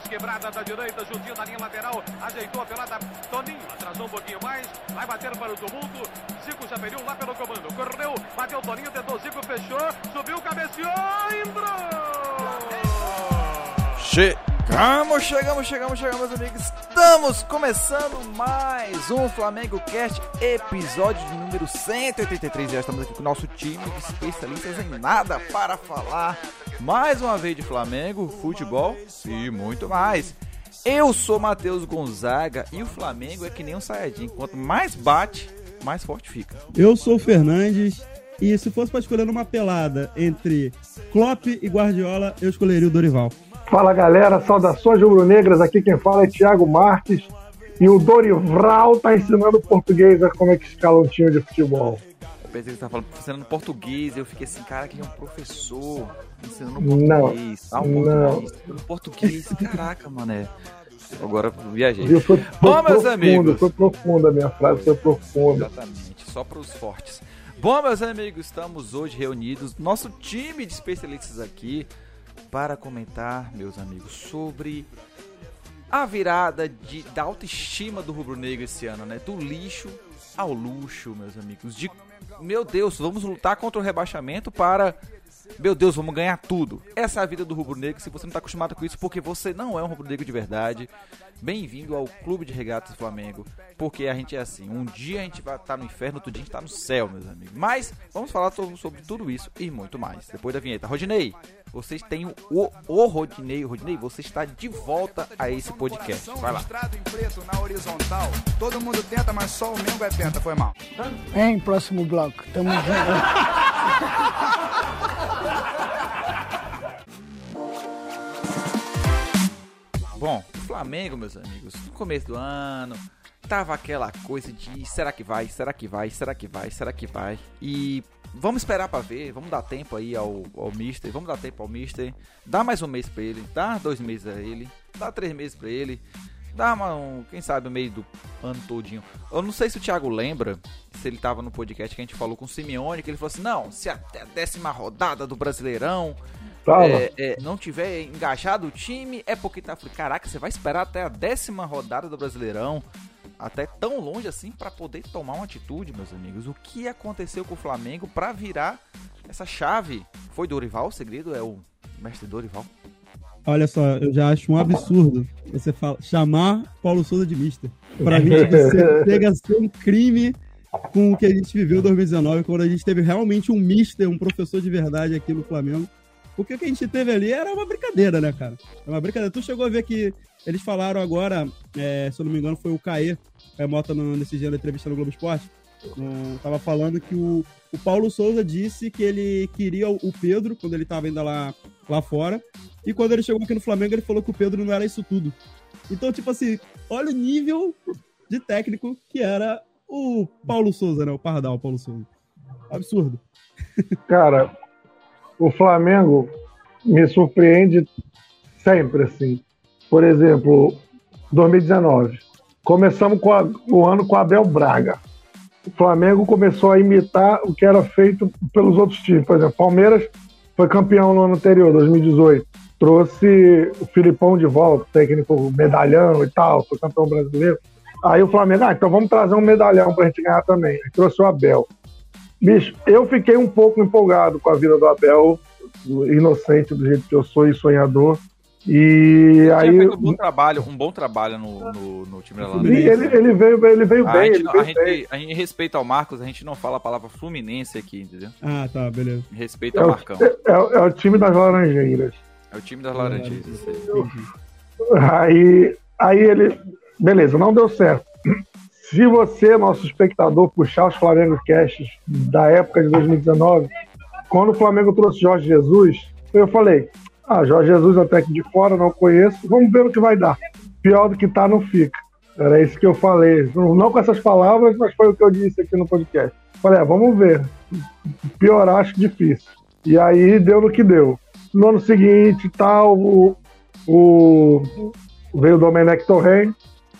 nas quebradas da direita, juntinho da linha lateral, ajeitou a pelada, Toninho atrasou um pouquinho mais, vai bater para o tumulto, Zico já pediu lá pelo comando, correu, bateu Toninho, tentou Zico, fechou, subiu, cabeceou, entrou! Chegamos, chegamos, chegamos, chegamos, meus amigos. Estamos começando mais um Flamengo Cast, episódio de número 183. Já estamos aqui com o nosso time de especialistas em nada para falar mais uma vez de Flamengo, futebol e muito mais. Eu sou Matheus Gonzaga e o Flamengo é que nem um Sayajin. Quanto mais bate, mais forte fica. Eu sou o Fernandes e se fosse para escolher uma pelada entre Klopp e Guardiola, eu escolheria o Dorival. Fala galera, saudações rubro-negras. Aqui quem fala é Thiago Marques. E o Dorival tá ensinando português a como é que escala um time de futebol. Eu pensei que você tava falando ensinando português, eu fiquei assim, cara, que ele é um professor ensinando Não, português. Ah, um não. português, ensinando português, caraca, mané. Agora viajei. Viu? Foi, foi Bom, meus profundo, amigos. Foi profunda a minha frase, foi profunda. Exatamente, só para os fortes. Bom, meus amigos, estamos hoje reunidos, nosso time de especialistas aqui, para comentar, meus amigos, sobre a virada de, da autoestima do rubro-negro esse ano, né? Do lixo ao luxo, meus amigos. De, meu Deus, vamos lutar contra o rebaixamento para. Meu Deus, vamos ganhar tudo. Essa é a vida do rubro-negro. Se você não está acostumado com isso, porque você não é um rubro-negro de verdade, bem-vindo ao Clube de Regatas Flamengo. Porque a gente é assim: um dia a gente vai estar no inferno, outro dia a gente está no céu, meus amigos. Mas vamos falar to- sobre tudo isso e muito mais depois da vinheta. Rodinei, vocês têm o, o, Rodinei. Rodinei, você está de volta a esse podcast. Vai lá. Listrado em preto na horizontal. Todo mundo tenta, mas só o Mengo é penta, foi mal. Hein, próximo bloco. Tamo junto. Bom, o Flamengo, meus amigos, no começo do ano, tava aquela coisa de será que vai, será que vai, será que vai, será que vai. E vamos esperar pra ver, vamos dar tempo aí ao, ao Mister, vamos dar tempo ao Mister. Dá mais um mês pra ele, dá dois meses a ele, dá três meses pra ele. Dá uma, um, quem sabe, o meio do ano todinho. Eu não sei se o Thiago lembra, se ele tava no podcast que a gente falou com o Simeone, que ele falou assim, não, se até a décima rodada do Brasileirão é, é, não tiver engajado o time, é porque tá. Falei, caraca, você vai esperar até a décima rodada do Brasileirão, até tão longe assim, pra poder tomar uma atitude, meus amigos. O que aconteceu com o Flamengo pra virar essa chave? Foi Dorival? O segredo é o mestre Dorival? Olha só, eu já acho um absurdo você fala, chamar Paulo Souza de mister. Pra mim, isso chega a ser um crime com o que a gente viveu em 2019, quando a gente teve realmente um mister, um professor de verdade aqui no Flamengo. Porque o que a gente teve ali era uma brincadeira, né, cara? É uma brincadeira. Tu chegou a ver que eles falaram agora, é, se eu não me engano, foi o Caê, Caê Mota nesse dia da entrevista no Globo Esporte, no- tava falando que o, o Paulo Souza disse que ele queria o, o Pedro, quando ele tava ainda lá, lá fora, e quando ele chegou aqui no Flamengo, ele falou que o Pedro não era isso tudo. Então, tipo assim, olha o nível de técnico que era o Paulo Souza, né? O Pardal, Paulo Souza. Absurdo. Cara, o Flamengo me surpreende sempre, assim. Por exemplo, 2019. Começamos com a- o ano com Abel Braga. O Flamengo começou a imitar o que era feito pelos outros times. Por exemplo, Palmeiras foi campeão no ano anterior, 2018. Trouxe o Filipão de volta, técnico medalhão e tal, foi campeão brasileiro. Aí o Flamengo, ah, então vamos trazer um medalhão pra gente ganhar também. Aí trouxe o Abel. Bicho, eu fiquei um pouco empolgado com a vida do Abel, inocente do jeito que eu sou e sonhador. E aí. Tinha feito um bom trabalho, um bom trabalho no, no, no time da Holanda. ele, ele veio, ele veio A bem, gente, ele não- veio a, bem. gente, a gente respeita ao Marcos, a gente não fala a palavra Fluminense aqui, entendeu? Ah, tá, beleza. Respeita É ao o, Marcão. é, é o time das Laranjeiras. É o time das Laranjeiras. isso aí. Aí, aí ele. Beleza, não deu certo. Se você, nosso espectador, puxar os Flamengo Casts da época de 2019, quando o Flamengo trouxe Jorge Jesus, eu falei: Ah, Jorge Jesus até que de fora, não conheço, vamos ver o que vai dar. Pior do que tá, não fica. Era isso que eu falei. Não com essas palavras, mas foi o que eu disse aqui no podcast. Falei, ah, vamos ver. Piorar, acho difícil. E aí deu no que deu. No ano seguinte, tal, o, o, veio o Domenech Torren.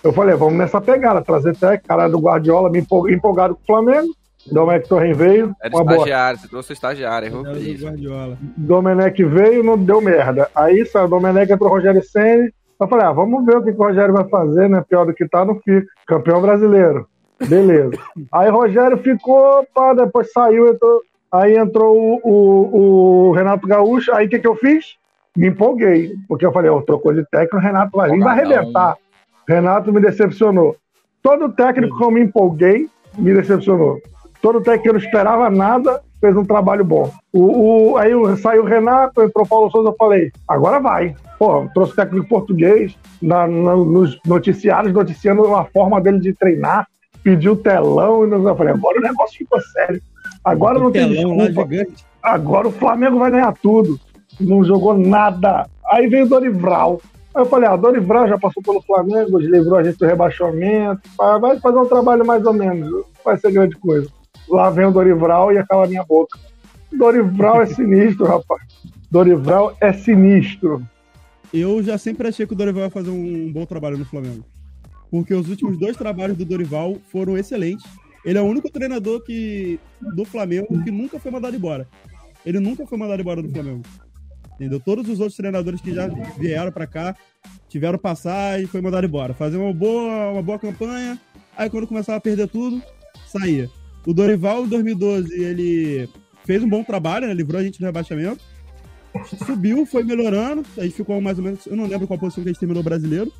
Eu falei, vamos nessa pegada, trazer até cara do Guardiola, me empol- empolgado com o Flamengo. Domenech Torren veio, Era uma boa. estagiário, você trouxe o estagiário, errou. Guardiola. Domenech veio, não deu merda. Aí saiu o Domenech entrou o Rogério Senni, Eu falei, ah, vamos ver o que, que o Rogério vai fazer, né? Pior do que tá, não fica. Campeão brasileiro. Beleza. Aí Rogério ficou, pá, depois saiu, entrou, aí entrou o, o, o Renato Gaúcho. Aí o que, que eu fiz? Me empolguei. Porque eu falei, ó, trocou de técnico, o Renato vai vir, vai arrebentar. Renato me decepcionou. Todo técnico que eu me empolguei me decepcionou. Todo técnico que não esperava nada fez um trabalho bom. O, o, aí saiu o Renato, entrou o Paulo Souza, eu falei, agora vai. Pô, trouxe técnico português na, na, nos noticiários, noticiando a forma dele de treinar, pediu telão, e eu falei, agora o negócio ficou sério. Agora não tem desculpa. Agora o Flamengo vai ganhar tudo. Não jogou nada. Aí veio o Dorival. Aí eu falei, ah, Dorival já passou pelo Flamengo, livrou a gente do rebaixamento, vai fazer um trabalho mais ou menos, não vai ser grande coisa. Lá vem o Dorival e acaba a minha boca. Dorival é sinistro, rapaz. Dorival é sinistro. Eu já sempre achei que o Dorival ia fazer um bom trabalho no Flamengo. Porque os últimos dois trabalhos do Dorival foram excelentes. Ele é o único treinador que, do Flamengo que nunca foi mandado embora. Ele nunca foi mandado embora do Flamengo. Entendeu? Todos os outros treinadores que já vieram para cá tiveram passar e foi mandado embora. Fazer uma boa, uma boa campanha, aí quando começava a perder tudo, saía. O Dorival, em 2012, ele fez um bom trabalho, né? livrou a gente do rebaixamento. Subiu, foi melhorando. A gente ficou mais ou menos. Eu não lembro qual posição que a gente terminou brasileiro.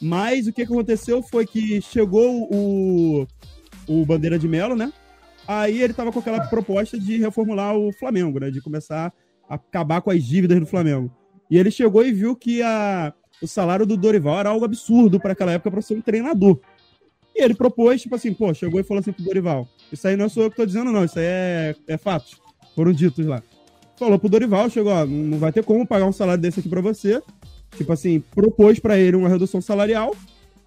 Mas o que aconteceu foi que chegou o, o Bandeira de Melo, né? Aí ele tava com aquela proposta de reformular o Flamengo, né? De começar acabar com as dívidas do Flamengo. E ele chegou e viu que a, o salário do Dorival era algo absurdo para aquela época para ser um treinador. E ele propôs, tipo assim, pô, chegou e falou assim pro Dorival: Isso aí não sou eu que tô dizendo, não, isso aí é, é fatos. Foram ditos lá. Falou pro Dorival, chegou, ó, não vai ter como pagar um salário desse aqui para você. Tipo assim, propôs para ele uma redução salarial.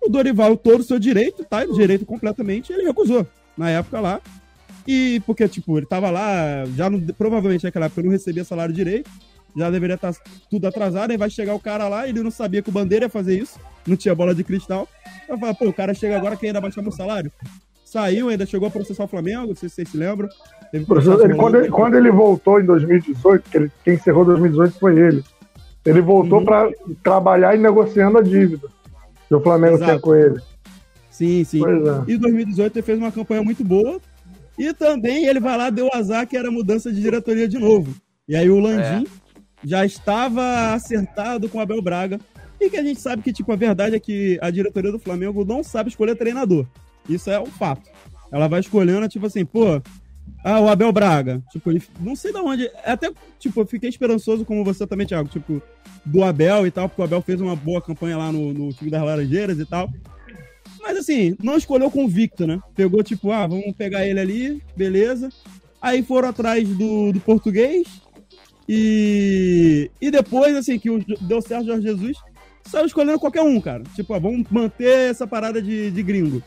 O Dorival, todo o seu direito, tá? Direito completamente, ele recusou. Na época lá, e porque, tipo, ele tava lá, já provavelmente naquela época não recebia salário direito, já deveria estar tá tudo atrasado, aí vai chegar o cara lá, ele não sabia que o Bandeira ia fazer isso, não tinha bola de cristal. Eu falei, pô, o cara chega agora que ainda baixar meu salário. Saiu, ainda chegou a processar o Flamengo, não sei se vocês se lembram. Ele, quando, ele, quando, ele, voltou em 2018, que ele, quem encerrou 2018 foi ele. Ele voltou uhum. para trabalhar e negociando a dívida que o Flamengo Exato. tinha com ele. Sim, sim. É. E em 2018 ele fez uma campanha muito boa, e também ele vai lá, deu azar que era mudança de diretoria de novo. E aí o Landim é. já estava acertado com o Abel Braga. E que a gente sabe que, tipo, a verdade é que a diretoria do Flamengo não sabe escolher treinador. Isso é um fato. Ela vai escolhendo, tipo assim, pô, ah, o Abel Braga. Tipo, ele, não sei de onde. Até, tipo, eu fiquei esperançoso, como você também, Thiago, tipo, do Abel e tal, porque o Abel fez uma boa campanha lá no, no time das Laranjeiras e tal. Mas assim, não escolheu convicto, né? Pegou tipo, ah, vamos pegar ele ali, beleza. Aí foram atrás do, do português. E, e depois, assim, que deu certo Jorge Jesus, saiu escolhendo qualquer um, cara. Tipo, ah, vamos manter essa parada de, de gringo.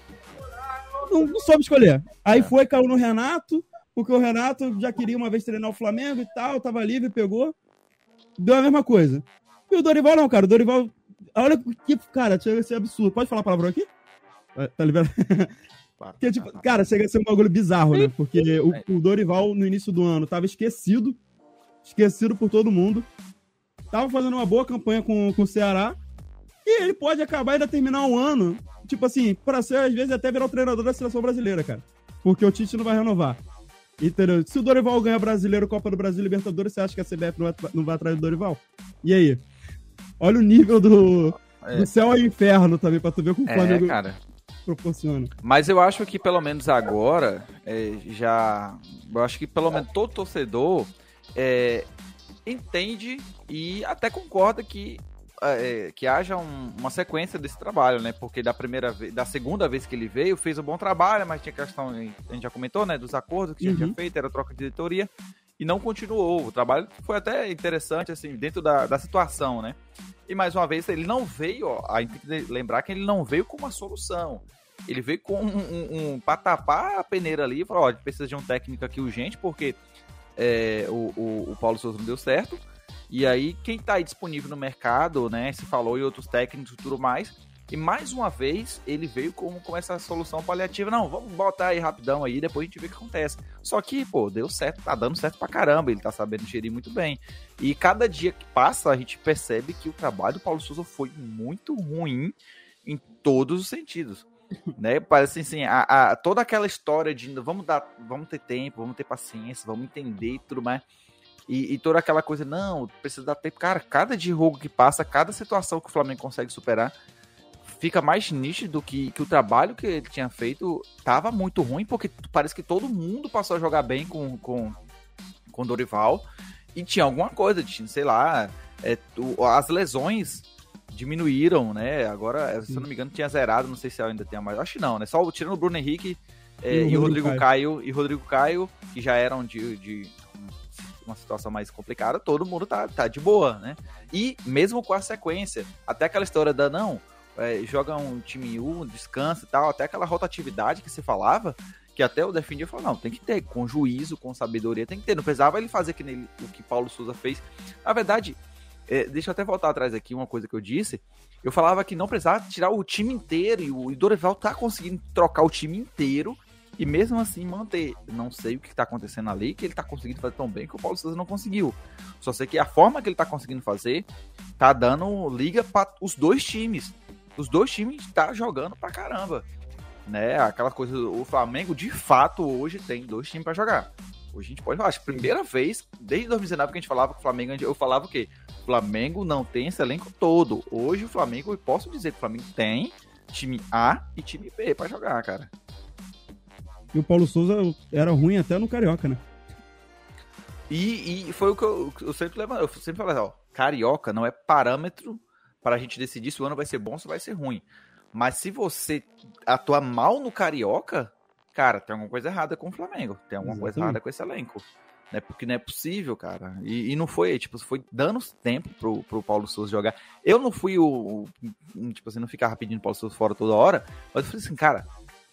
Não, não soube escolher. Aí foi, caiu no Renato, porque o Renato já queria uma vez treinar o Flamengo e tal, tava livre, pegou. Deu a mesma coisa. E o Dorival não, cara. O Dorival. Olha que. Cara, chega a ser absurdo. Pode falar palavrão aqui? É, tá liberado? Porque, tipo, cara, chega a ser um bagulho bizarro, né? Porque o, o, Dorival, no início do ano, tava esquecido. Esquecido por todo mundo. Tava fazendo uma boa campanha com, com o Ceará. E ele pode acabar e ainda terminar um ano. Tipo assim, pra ser, às vezes, até virar o treinador da seleção brasileira, cara. Porque o Tite não vai renovar. Entendeu? Se o Dorival ganhar brasileiro, Copa do Brasil, Libertadores, você acha que a CBF não vai, não vai atrás do Dorival? E aí? Olha o nível do, é. do céu ao inferno também, pra tu ver com o é, Flamengo. cara proporciona. Mas eu acho que pelo menos agora, é, já. Eu acho que pelo menos todo torcedor é, entende e até concorda que. É, que haja um, uma sequência desse trabalho, né? Porque da primeira vez, da segunda vez que ele veio, fez um bom trabalho, mas tinha questão, a gente já comentou, né? Dos acordos que uhum. tinha feito, era troca de diretoria e não continuou. O trabalho foi até interessante, assim, dentro da, da situação, né? E mais uma vez, ele não veio, ó, a gente tem que lembrar que ele não veio com uma solução. Ele veio com um, um, um tapar a peneira ali e falou: ó, a gente precisa de um técnico aqui urgente, porque é, o, o, o, Paulo Souza não deu certo. E aí, quem tá aí disponível no mercado, né? Se falou e outros técnicos e tudo mais, E mais uma vez, ele veio com, com essa solução paliativa. Não, vamos botar aí rapidão aí, depois a gente vê o que acontece. Só que, pô, deu certo, tá dando certo pra caramba, ele tá sabendo gerir muito bem. E cada dia que passa, a gente percebe que o trabalho do Paulo Souza foi muito ruim em todos os sentidos. Né? Parece assim, a, a, toda aquela história de vamos dar, vamos ter tempo, vamos ter paciência, vamos entender e tudo mais. E, e, toda aquela coisa, não, precisa dar tempo. Cara, cada jogo que passa, cada situação que o Flamengo consegue superar, fica mais nítido que, que o trabalho que ele tinha feito tava muito ruim, porque parece que todo mundo passou a jogar bem com, com, com Dorival. E tinha alguma coisa, tinha, sei lá, é, as lesões diminuíram, né? Agora, se eu não me engano, tinha zerado, não sei se ainda tem mais. Acho que não, né? Só tirando o Bruno Henrique é, e, o Rodrigo, Caio. Caio. e Rodrigo Caio, que já eram de, de uma situação mais complicada, todo mundo tá, tá de boa, né? E mesmo com a sequência, até aquela história da não, é, joga um time um, descansa e tal, até aquela rotatividade que se falava, que até o defendia falou, não, tem que ter, com juízo, com sabedoria, tem que ter, não precisava ele fazer que nele, o que Paulo Souza fez. Na verdade, é, deixa eu até voltar atrás aqui, uma coisa que eu disse, eu falava que não precisava tirar o time inteiro, e o Dorival tá conseguindo trocar o time inteiro, e mesmo assim manter. Não sei o que está acontecendo ali, que ele está conseguindo fazer tão bem que o Paulo Souza não conseguiu. Só sei que a forma que ele está conseguindo fazer tá dando liga para os dois times. Os dois times tá jogando pra caramba. Né? Aquela coisa, o Flamengo de fato hoje tem dois times para jogar. Hoje a gente pode falar, acho primeira vez desde 2019 que a gente falava que o Flamengo, eu falava o quê? Flamengo não tem esse elenco todo. Hoje o Flamengo, eu posso dizer que o Flamengo tem time A e time B para jogar, cara. E o Paulo Souza era ruim até no Carioca, né? E, e foi o que eu, eu sempre levantei. Eu sempre falei, ó, Carioca não é parâmetro para a gente decidir se o ano vai ser bom ou se vai ser ruim. Mas se você atuar mal no Carioca, cara, tem alguma coisa errada com o Flamengo. Tem alguma Exatamente. coisa errada com esse elenco. Né? Porque não é possível, cara. E, e, não foi, tipo, foi dando tempo pro, pro Paulo Souza jogar. Eu não fui o, o. Tipo assim, não ficava pedindo Paulo Souza fora toda hora. Mas eu falei assim, cara,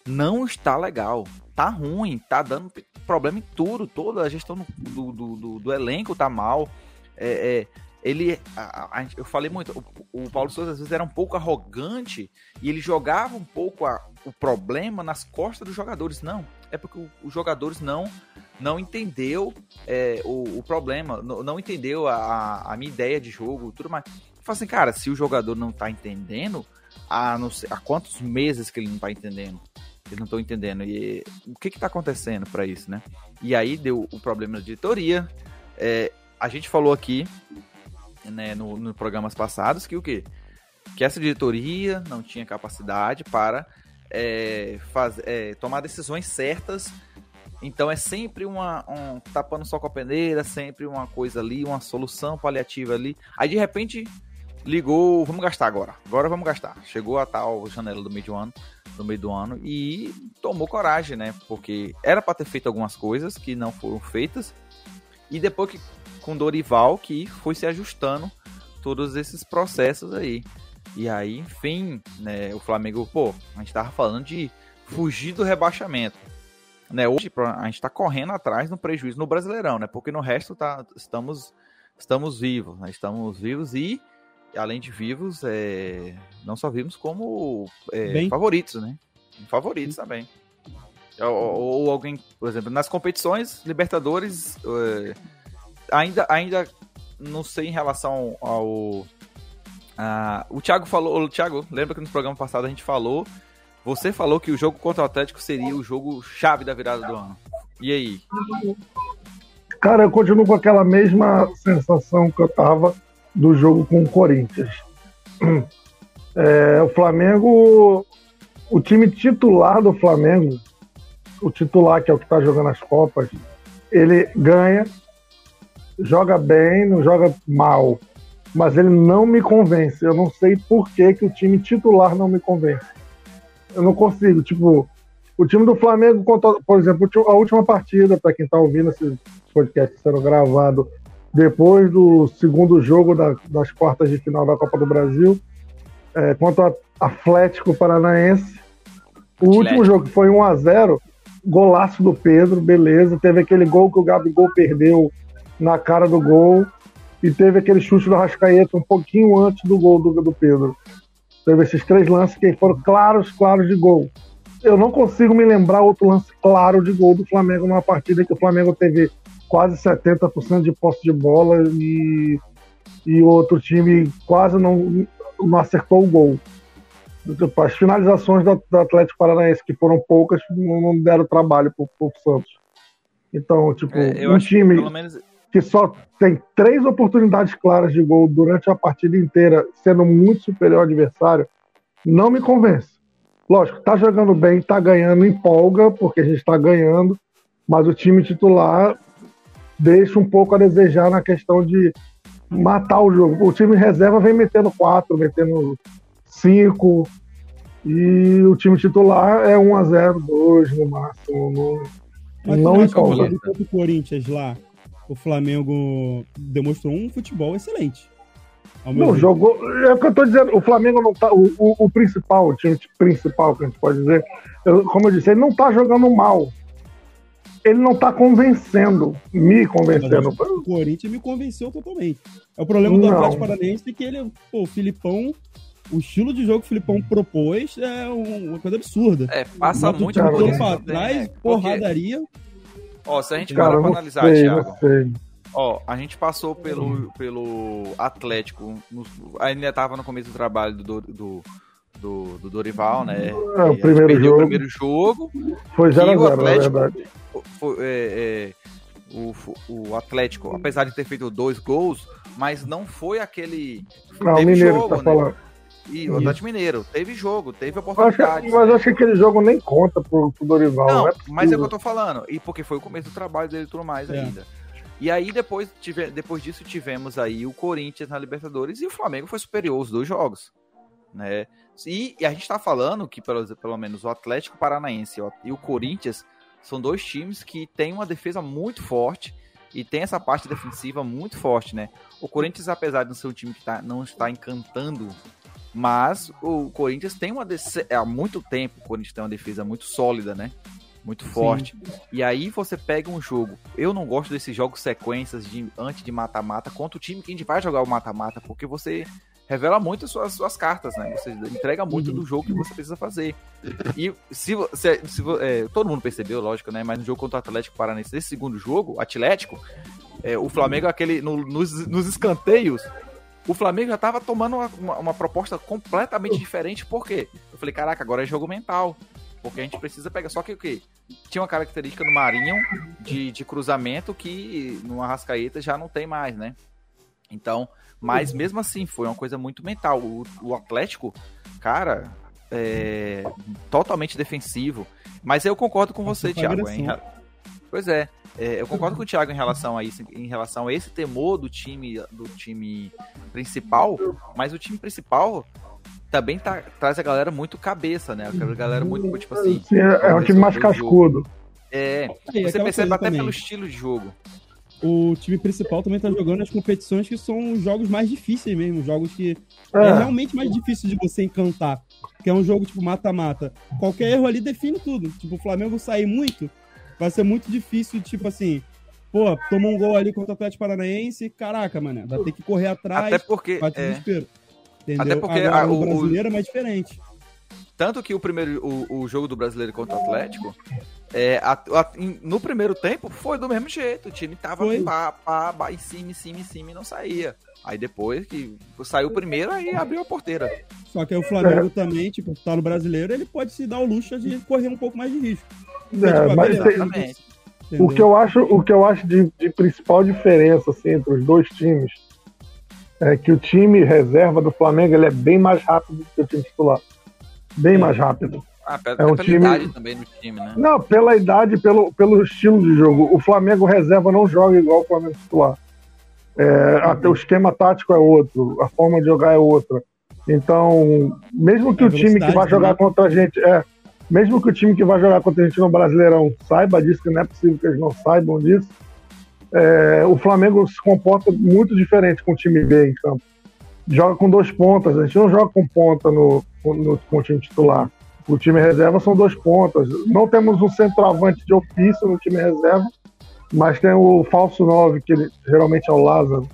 não está legal. Tá ruim, tá dando problema em tudo. Toda a gestão do, do, do, do elenco tá mal. É, é, ele. A, a, eu falei muito, o, o, Paulo Souza às vezes era um pouco arrogante e ele jogava um pouco a, o problema nas costas dos jogadores. Não, é porque os jogadores não não entendeu é, o, o, problema, não, não entendeu a, a, minha ideia de jogo, tudo mais. Eu falo assim, cara, se o jogador não tá entendendo, há, não sei, há quantos meses que ele não tá entendendo? Eles não estão entendendo. E o que está acontecendo para isso, né? E aí deu o problema da diretoria. É, a gente falou aqui, né, no, no programas passados, que o quê? Que essa diretoria não tinha capacidade para é, faz, é, tomar decisões certas. Então é sempre uma um, tapando só com a peneira, sempre uma coisa ali, uma solução paliativa ali. Aí de repente ligou, vamos gastar agora. Agora vamos gastar. Chegou a tal janela do meio do ano, do meio do ano e tomou coragem, né? Porque era para ter feito algumas coisas que não foram feitas. E depois que com Dorival que foi se ajustando todos esses processos aí. E aí, enfim, né, o Flamengo, pô, a gente tava falando de fugir do rebaixamento. Né, hoje a gente tá correndo atrás no prejuízo no Brasileirão, né? Porque no resto tá, estamos estamos vivos, né? Estamos vivos e além de vivos, é, não só vivos como é, favoritos, né? Favoritos Sim. também. Ou, ou, alguém, por exemplo, nas competições, Libertadores, é, ainda, ainda não sei em relação ao. A, o Thiago falou. O Thiago, lembra que no programa passado a gente falou. Você falou que o jogo contra o Atlético seria o jogo chave da virada do ano. E aí? Cara, eu continuo com aquela mesma sensação que eu tava do jogo com o Corinthians. É, o Flamengo, o time titular do Flamengo, o titular que é o que está jogando as Copas, ele ganha, joga bem, não joga mal, mas ele não me convence. Eu não sei por que, que o time titular não me convence. Eu não consigo, tipo, o time do Flamengo, por exemplo, a última partida, para quem está ouvindo esse podcast sendo gravado, depois do segundo jogo da, das quartas de final da Copa do Brasil, é, contra o Atlético Paranaense. O Atlético. último jogo foi 1 a 0 golaço do Pedro, beleza. Teve aquele gol que o Gabigol perdeu na cara do gol. E teve aquele chute do Rascaeta um pouquinho antes do gol do, do Pedro. Teve esses três lances que foram claros, claros de gol. Eu não consigo me lembrar outro lance claro de gol do Flamengo numa partida que o Flamengo teve quase 70% de posse de bola e, e o outro time quase não, não acertou o gol. Tipo, as finalizações do, do Atlético Paranaense, que foram poucas, não, deram trabalho pro, pro Santos. Então, tipo, É, um que time pelo menos que só tem três oportunidades claras de gol durante a partida inteira, sendo muito superior ao adversário, não me convence. Lógico, tá jogando bem, tá ganhando, empolga, porque a gente tá ganhando, mas o time titular deixa um pouco a desejar na questão de matar o jogo. O time reserva vem metendo quatro, metendo cinco, e o time titular é 1 a 0 2 no máximo. Não, Mas não que empolga. o jogo contra o Corinthians lá, o Flamengo demonstrou um futebol excelente. Não, ver. jogou. É o que eu tô dizendo, o Flamengo não tá. O, o, o principal, o time principal que a gente pode dizer, eu- como eu disse, ele não tá jogando mal. Ele não tá convencendo, me convencendo. O Corinthians me convenceu totalmente. É o problema do Não. Atlético Paranaense é que ele, pô, o Filipão, o estilo de jogo que o Filipão propôs é um- uma coisa absurda. é, passa Bota muito todo né? pra também, trás, né? Porradaria. Ó, se a gente Cara, parar pra analisar, sei, Thiago. Ó, a gente passou pelo, pelo Atlético, no- ainda tava no começo do trabalho do, do, do, do Dorival, né? É, o primeiro perdeu jogo. o primeiro jogo, Foi E 0 a o 0 na Atlético- verdade. Foi- é, é, o, o Atlético, apesar de ter feito dois gols, mas não foi aquele. Não, o teve Mineiro jogo, que tá né? falando. E o Atlético Mineiro, teve jogo, teve oportunidade. mas eu acho que aquele jogo nem conta pro, pro Dorival. Não, Não, é mas é o que eu tô falando. E porque foi o começo do trabalho dele e tudo mais É. ainda. E aí depois, tive, depois disso tivemos aí o Corinthians na Libertadores e o Flamengo foi superior os dois jogos. Né? E, e a gente tá falando que pelo, pelo menos o Atlético Paranaense ó, e o Corinthians são dois times que têm uma defesa muito forte e tem essa parte defensiva muito forte, né? O Corinthians, apesar de não ser um time que tá, não está encantando, mas o Corinthians tem uma dece- há muito tempo o Corinthians tem uma defesa muito sólida, né? Muito forte. E aí você pega um jogo. Eu não gosto desses jogos sequências de antes de mata-mata contra o time que a gente vai jogar o mata-mata, porque você revela muito as suas, suas cartas, né? Você entrega muito Uhum. do jogo que você precisa fazer. E se, vo- se, se é, todo mundo percebeu, lógico, né? Mas no jogo contra o Atlético Paranaense, nesse segundo jogo, Atlético, é, o Flamengo, aquele no- nos, nos escanteios, o Flamengo já tava tomando uma, uma- uma proposta completamente diferente. Por quê? Eu falei, caraca, agora é jogo mental. Porque a gente precisa pegar. Só que o quê? Tinha uma característica no Marinho de, de cruzamento que no Arrascaeta já não tem mais, né? Então, mas mesmo assim, foi uma coisa muito mental. O, o Atlético, cara, é totalmente defensivo. Mas eu concordo com você, Thiago. em Pois é, é, eu concordo com o Thiago em relação a isso, em relação a esse temor do time do time principal, mas o time principal também tá- traz a galera muito cabeça, né? A galera muito, tipo assim. Sim, é, é um time mais cascudo. É, E você percebe até também, pelo estilo de jogo. O time principal também tá jogando as competições que são os jogos mais difíceis mesmo, jogos que é, É, realmente mais difícil de você encantar. Que é um jogo tipo mata-mata. Qualquer erro ali define tudo. Tipo, o Flamengo sair muito, vai ser muito difícil, tipo assim. Pô, tomou um gol ali contra o Atlético Paranaense, caraca, mano, vai ter que correr atrás, Até porque. é, desespero. Entendeu? Até porque Agora, a- o- o- brasileiro é mais diferente. Tanto que o primeiro o, o jogo do brasileiro contra o Atlético, é, a- a- no primeiro tempo foi do mesmo jeito. O time tava Foi. pá, pá, pá, em cima, em cima, em cima e não saía. Aí depois que saiu o primeiro, aí abriu a porteira. Só que aí o Flamengo também, tipo, tá no brasileiro, ele pode se dar o luxo de correr um pouco mais de risco. É, mas beleza, tem- o que eu acho, o que eu acho de, de principal diferença assim, entre os dois times é que o time reserva do Flamengo ele é bem mais rápido do que o time titular. Bem mais rápido. Ah, pela, É um pela time- idade também do time, né? Não, pela idade, pelo, pelo estilo de jogo. O Flamengo reserva não joga igual o Flamengo titular. É, até o esquema tático é outro, a forma de jogar é outra. Então, mesmo que É, o time que vai jogar também. contra a gente, é, mesmo que o time que vai jogar contra a gente no Brasileirão saiba disso, que não é possível que eles não saibam disso, é, o Flamengo se comporta muito diferente com o time B em campo. Joga com dois pontas, a gente não joga com ponta no, no, time titular. O time reserva são dois pontas. Não temos um centroavante de ofício no time reserva, mas tem o falso 9, que ele, geralmente é o Lázaro.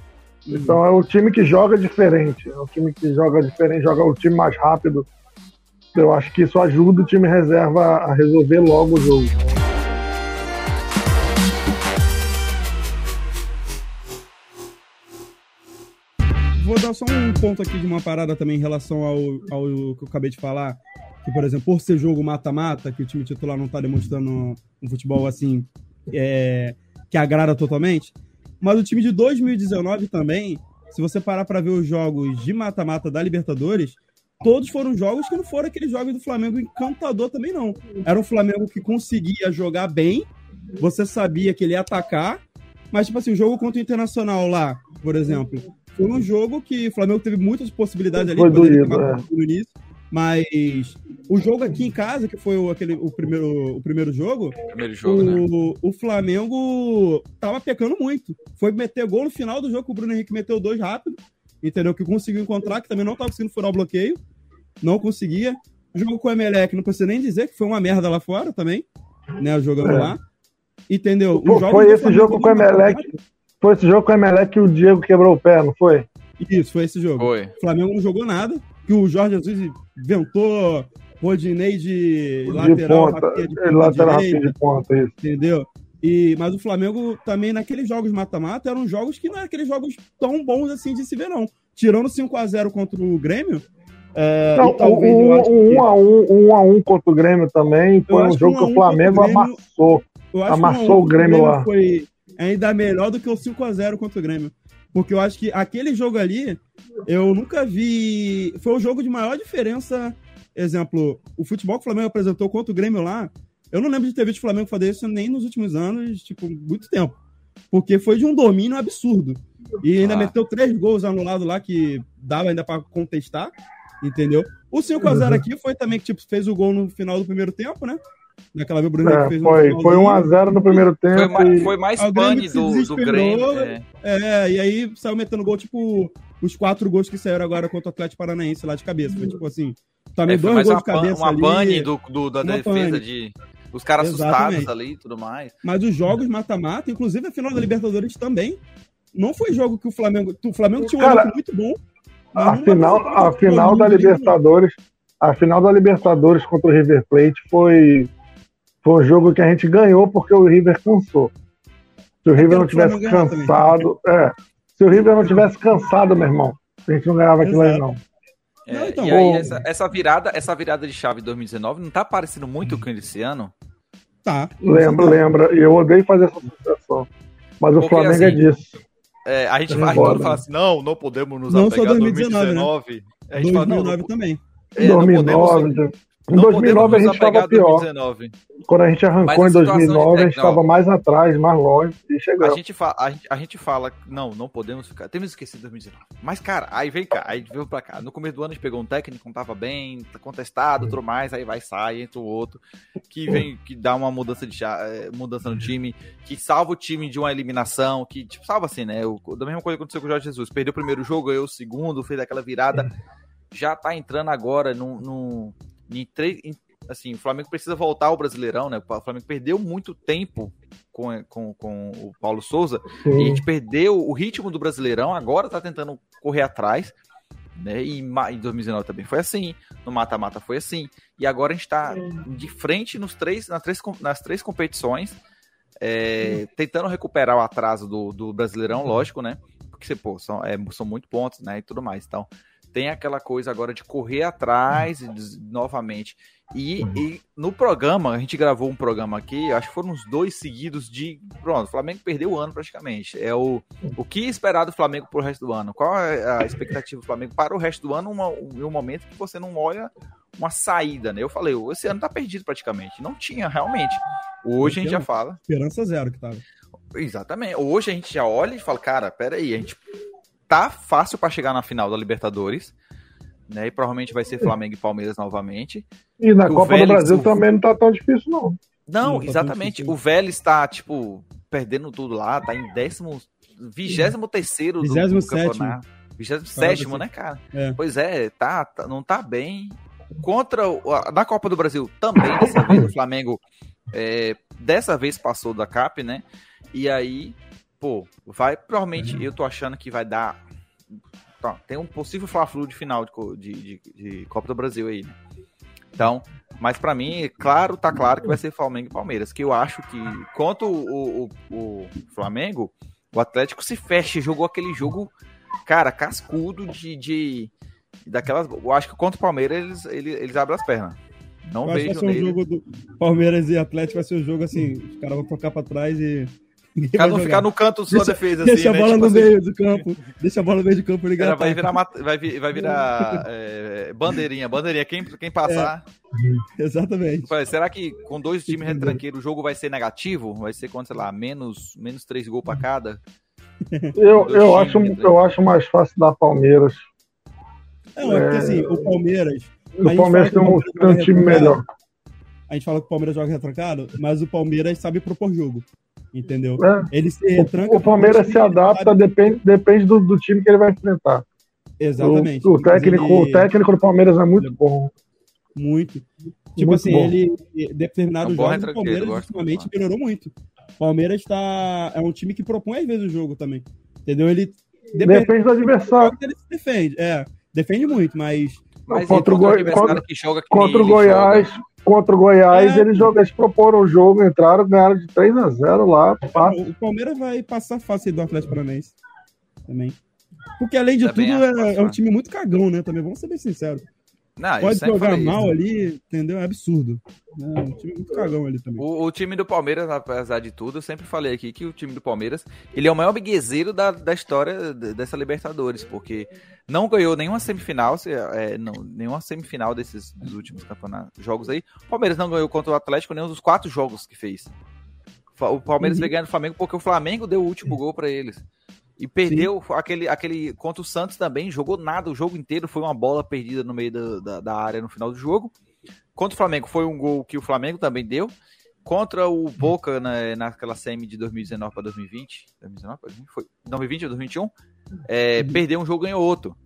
Então é o time que joga diferente. É o time que joga diferente, joga o time mais rápido. Eu acho que isso ajuda o time reserva a resolver logo o jogo. Vou dar só um ponto aqui de uma parada também em relação ao, ao que eu acabei de falar. Que, por exemplo, por ser jogo mata-mata, que o time titular não tá demonstrando um futebol assim é, que agrada totalmente. Mas o time de 2019 também, se você parar para ver os jogos de mata-mata da Libertadores, todos foram jogos que não foram aqueles jogos do Flamengo encantador também, não. Era um Flamengo que conseguia jogar bem, você sabia que ele ia atacar, mas, tipo assim, o jogo contra o Internacional lá, por exemplo, foi um jogo que o Flamengo teve muitas possibilidades ali, Foi doído, é. no início, mas o jogo aqui em casa, que foi o, aquele, o, primeiro, o primeiro jogo, Primeiro jogo, né? o, o Flamengo tava pecando muito. Foi meter gol no final do jogo, que o Bruno Henrique meteu dois rápido, entendeu? Que conseguiu encontrar, que também não tava conseguindo furar o bloqueio. Não conseguia. O jogo com o Emelec, não precisa nem dizer que foi uma merda lá fora também, né? Jogando É. lá. Entendeu? Pô, foi esse jogo com o Emelec. Foi esse jogo com o Emelec que o Diego quebrou o pé, não foi? Isso, foi esse jogo. Foi. O Flamengo não jogou nada, que o Jorge Jesus inventou Rodinei de De lateral, ponta. De ponta lateral direita. de ponta, isso. entendeu? E, mas o Flamengo também, naqueles jogos mata-mata, eram jogos que não eram aqueles jogos tão bons assim de se ver, não. Tirando 5x0 contra o Grêmio. é, Não, talvez o eu um, que- um a um, um a um contra o Grêmio também foi um jogo um que a o um Flamengo Grêmio- amassou. eu acho amassou que um o Grêmio lá. Foi ainda melhor do que o 5x0 contra o Grêmio. Porque eu acho que aquele jogo ali, eu nunca vi. Foi o jogo de maior diferença. Exemplo, o futebol que o Flamengo apresentou contra o Grêmio lá, eu não lembro de ter visto o Flamengo fazer isso nem nos últimos anos, tipo, muito tempo. Porque foi de um domínio absurdo. E ainda Ah. meteu três gols anulados lá que dava ainda pra contestar, entendeu? O 5x0 aqui foi também que tipo, fez o gol no final do primeiro tempo, né? Naquela vez o Bruno É, fez foi finalzinho. foi 1x0 no primeiro tempo. Foi, mais, e- foi mais pane do, do Grêmio. É. É, e aí saiu metendo gol, tipo, os quatro gols que saíram agora contra o Atlético Paranaense lá de cabeça. Foi tipo assim, também É, foi dois gols de cabeça uma ali. pane do, do- da Uma defesa pane. de. Os caras Exatamente. assustados ali e tudo mais. Mas os jogos mata-mata, inclusive a final da Libertadores também, não foi jogo que o Flamengo. O Flamengo tinha um Cara, muito bom. A final, a um final da Libertadores, a final da Libertadores contra o River Plate foi, foi um jogo que a gente ganhou porque o River cansou. Se o River não tivesse cansado, é, se o River não tivesse cansado, meu irmão, a gente não ganhava aquilo aí não. É, Não, então, e aí, essa, essa virada, essa virada de chave de 2019 não tá parecendo muito com esse ano? Tá. Lembra, lembra. E eu odeio fazer essa associação. Mas o Porque, Flamengo é assim, disso. É, a gente Tá vai embora. todo fala assim, não, não podemos nos Não só apegar a 2019, 2019. A gente fala, não, 2009 não, também. é, não 2009. podemos, em não 2009 a gente estava a pior. 2019. Quando a gente arrancou em a situação 2009, de- a gente estava mais atrás, mais longe e A chegamos. gente, fala, a, gente, a gente fala, não, não podemos ficar. Temos esquecido 2019. Mas, cara, aí vem cá, aí veio pra cá. No começo do ano a gente pegou um técnico, não tava bem, tá contestado, tudo mais, aí vai, sai, entra o outro, que vem, que dá uma mudança de eh, mudança no time, que salva o time de uma eliminação, que, tipo, salva assim, né? O, da mesma coisa que aconteceu com o Jorge Jesus. Perdeu o primeiro jogo, ganhou o segundo, fez aquela virada. Já tá entrando agora no. Em três, em- assim, o Flamengo precisa voltar ao Brasileirão, né? O Flamengo perdeu muito tempo com, com, com o Paulo Souza e a Sim. gente perdeu o ritmo do Brasileirão, agora tá tentando correr atrás, né? E em 2019 também foi assim, no mata-mata foi assim, e agora a gente tá de frente nos três, nas, três, nas três competições, é, tentando recuperar o atraso do, do Brasileirão, lógico, né? Porque, pô, são, é, são muito pontos, né? E tudo mais. Então, tem aquela coisa agora de correr atrás novamente. E, e no programa, a gente gravou um programa aqui, acho que foram uns dois seguidos de. Pronto, o Flamengo perdeu o ano praticamente. É o, o que esperar do Flamengo pro resto do ano? Qual é a expectativa do Flamengo para o resto do ano? Um, um momento que você não olha uma saída, né? Eu falei, esse ano tá perdido praticamente. Não tinha, realmente. Hoje a gente já fala. Esperança zero que tava. Exatamente. Hoje a gente já olha e fala, cara, peraí, a gente tá fácil para chegar na final da Libertadores, né? E provavelmente vai ser Flamengo e Palmeiras novamente. E na o Copa Vélez- do Brasil o- também não tá tão difícil, não. Não, Não, tá exatamente. difícil. O Vélez tá, tipo, perdendo tudo lá, tá em décimo, vigésimo terceiro do, do 27º. campeonato. Vigésimo sétimo, né, cara? É. Pois é, tá, tá- não tá bem. Contra o, a- na Copa do Brasil também, dessa vez, o Flamengo é, dessa vez passou da CAP, né? E aí pô, vai, provavelmente, eu tô achando que vai dar. Tá, tem um possível Fla-Flu de final de, de, de- Copa do Brasil aí, né? Então, mas pra mim, claro, tá claro que vai ser Flamengo e Palmeiras. Que eu acho que, quanto o, o, o Flamengo, o Atlético se fecha, jogou aquele jogo, cara, cascudo de. de daquelas. Eu acho que contra o Palmeiras eles, eles, eles abrem as pernas. Não Eu acho que vai vejo ser um jogo do Palmeiras e Atlético, vai ser um jogo assim, os caras vão tocar pra trás e. ninguém um jogar. ficar no canto sua Deixa- defesa, assim, Deixa né? a bola Tipo no assim, meio do campo. Deixa a bola no meio do campo Cara, vai virar, mat- vai, vi- vai virar é, bandeirinha, bandeirinha. Quem, quem passar. Exatamente. Ué, Será que com dois times retranqueiros o jogo vai ser negativo? Vai ser quanto, sei lá, menos, menos três gols pra cada? Eu, eu, acho, times, né? eu acho mais fácil dar Palmeiras. Não, é porque assim, o Palmeiras. O Palmeiras tem um, tem um time é melhor. A gente fala que o Palmeiras joga retrancado, mas o Palmeiras sabe propor jogo. Entendeu? É. Ele se retranca. O Palmeiras se adapta, depende, depende do, do time que ele vai enfrentar. Exatamente. O, o técnico, Ele- o técnico do Palmeiras é muito bom. Muito. Tipo Muito assim, bom. ele. Determinados É um jogos, o Palmeiras ultimamente melhorou muito. O Palmeiras tá, é um time que propõe às vezes o jogo também. Entendeu? Ele. Depende Depende do adversário. ele se defende. É, defende muito, mas. Mas Contra o Goi- contra- que joga que Contra o Goiás, joga? Contra o Goiás, É. eles, jogam, eles proporam o jogo, entraram, ganharam de 3 a 0 lá. pá. O Palmeiras vai passar fácil do Atlético Paranaense. Também. Porque além de Também tudo, é, é um time muito cagão, né? Também, vamos ser bem sinceros. Não, Pode sempre jogar isso. mal ali, entendeu? É absurdo. É um time muito cagão ali também. O, o time do Palmeiras, apesar de tudo, eu sempre falei aqui que o time do Palmeiras, ele é o maior biguezeiro da, da história dessa Libertadores, porque não ganhou nenhuma semifinal, se- é, não, nenhuma semifinal desses dos últimos campeonatos, jogos aí. O Palmeiras não ganhou contra o Atlético nenhum dos quatro jogos que fez. O Palmeiras Uhum. veio ganhando do Flamengo porque o Flamengo deu o último gol pra eles. E perdeu aquele, aquele contra o Santos também, jogou nada o jogo inteiro, foi uma bola perdida no meio da, da, da área no final do jogo. Contra o Flamengo foi um gol que o Flamengo também deu. Contra o Boca na, naquela semi de 2019 para 2020, 2019 pra 2020, foi 2020 ou 2021, é, perdeu um jogo ganhou outro.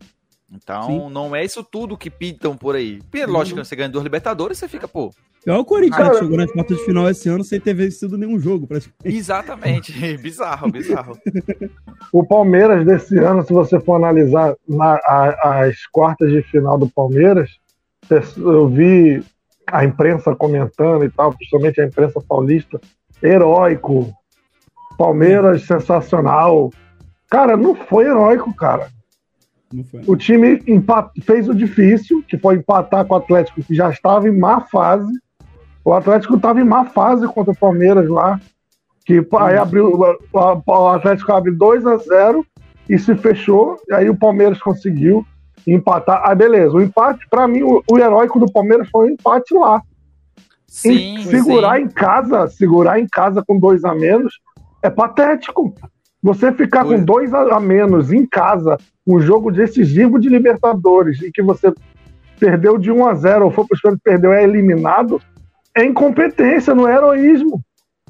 Então Sim. não é isso tudo que pintam por aí. Lógico que você ganha duas Libertadores, você fica, pô, É o Corinthians Cara, que chegou nas quartas de final esse ano sem ter vencido nenhum jogo, praticamente. exatamente, bizarro, bizarro. O Palmeiras desse ano, se você for analisar na- a- as quartas de final do Palmeiras, eu vi a imprensa comentando e tal, principalmente a imprensa paulista, heróico, Palmeiras sensacional. Cara, não foi heróico, cara. Não foi. O time fez o difícil, que foi empatar com o Atlético, que já estava em má fase. O Atlético estava em má fase contra o Palmeiras lá. Que aí abriu, o- Atlético abre 2 a 0 e se fechou. E aí o Palmeiras conseguiu empatar. Ah, beleza. O empate, para mim, o, o heróico do Palmeiras foi o empate lá. Sim, Em- segurar sim. em casa, segurar em casa com dois a menos é patético. Você ficar Foi. com dois a a menos em casa, um jogo decisivo de Libertadores, e que você perdeu de 1 a 0 ou foi para os perdeu, é eliminado, é incompetência, não é heroísmo.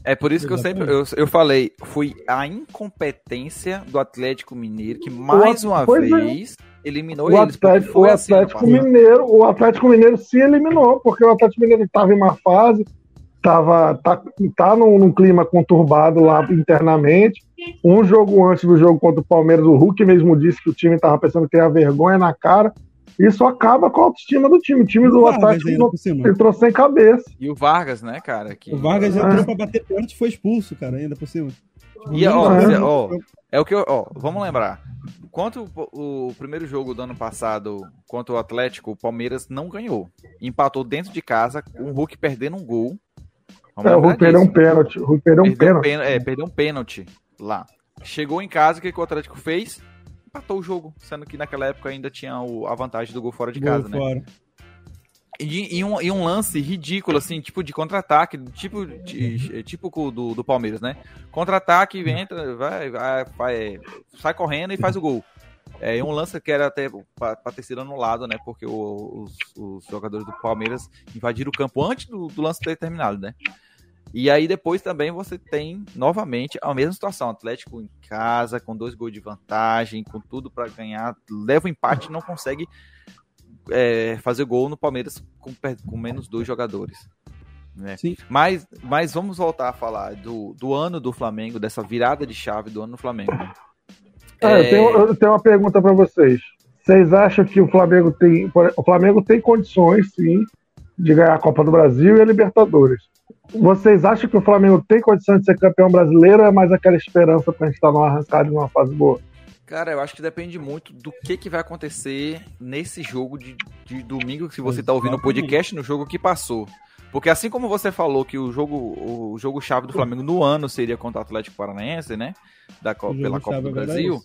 É por isso que eu sempre eu, eu falei, foi a incompetência do Atlético Mineiro que mais uma pois é. vez eliminou O eles. Atlético, foi o assim Atlético passado. Mineiro, o Atlético Mineiro se eliminou, porque o Atlético Mineiro estava em má fase, tava, tá, tá num, num clima conturbado lá internamente. Um jogo antes do jogo contra o Palmeiras, o Hulk mesmo disse que o time estava pensando que ia vergonha na cara. Isso acaba com a autoestima do time. O time do Atlético entrou sem cabeça. E o Vargas, né, cara? Que... O Vargas entrou pra bater pênalti e foi expulso, cara, ainda por cima. Tipo, E, ó, não- ó, É o que eu, ó, vamos lembrar. Quanto o, o primeiro jogo do ano passado contra o Atlético, o Palmeiras não ganhou. Empatou dentro de casa, com o Hulk perdendo um gol. Vamos É, o Hulk perdeu um pênalti. O Hulk perdeu um Perdeu pênalti. pênalti, é, perdeu um pênalti lá. Chegou em casa, o que, que o Atlético fez? Empatou o jogo, sendo que naquela época ainda tinha o- a vantagem do gol fora de gol casa, né? fora. E, e um, e um lance ridículo, assim, tipo de contra-ataque, tipo, de, tipo com o do, do Palmeiras, né? Contra-ataque, entra, vai, vai, vai, sai correndo e faz o gol. É um lance que era até pra ter sido anulado, né? Porque o- os, os jogadores do Palmeiras invadiram o campo antes do, do lance ter terminado, né? E aí depois também você tem novamente a mesma situação, Atlético em casa, com dois gols de vantagem, com tudo pra ganhar, leva o empate e não consegue é, fazer gol no Palmeiras com, com menos dois jogadores. Né? Mas, mas vamos voltar a falar do, do ano do Flamengo, dessa virada de chave do ano do Flamengo. né? É, eu, tenho, eu tenho uma pergunta para vocês. Vocês acham que o Flamengo tem. O Flamengo tem condições, sim, de ganhar a Copa do Brasil e a Libertadores. Vocês acham que o Flamengo tem condições de ser campeão brasileiro ou é mais aquela esperança para a gente estar numa arrancada e numa fase boa? Cara, eu acho que depende muito do que, que vai acontecer nesse jogo de, de domingo, se você tá ouvindo o podcast, no jogo que passou. Porque assim como você falou que o jogo o jogo chave do Flamengo no ano seria contra o Atlético Paranaense, né? Da, pela Copa chave do é Brasil.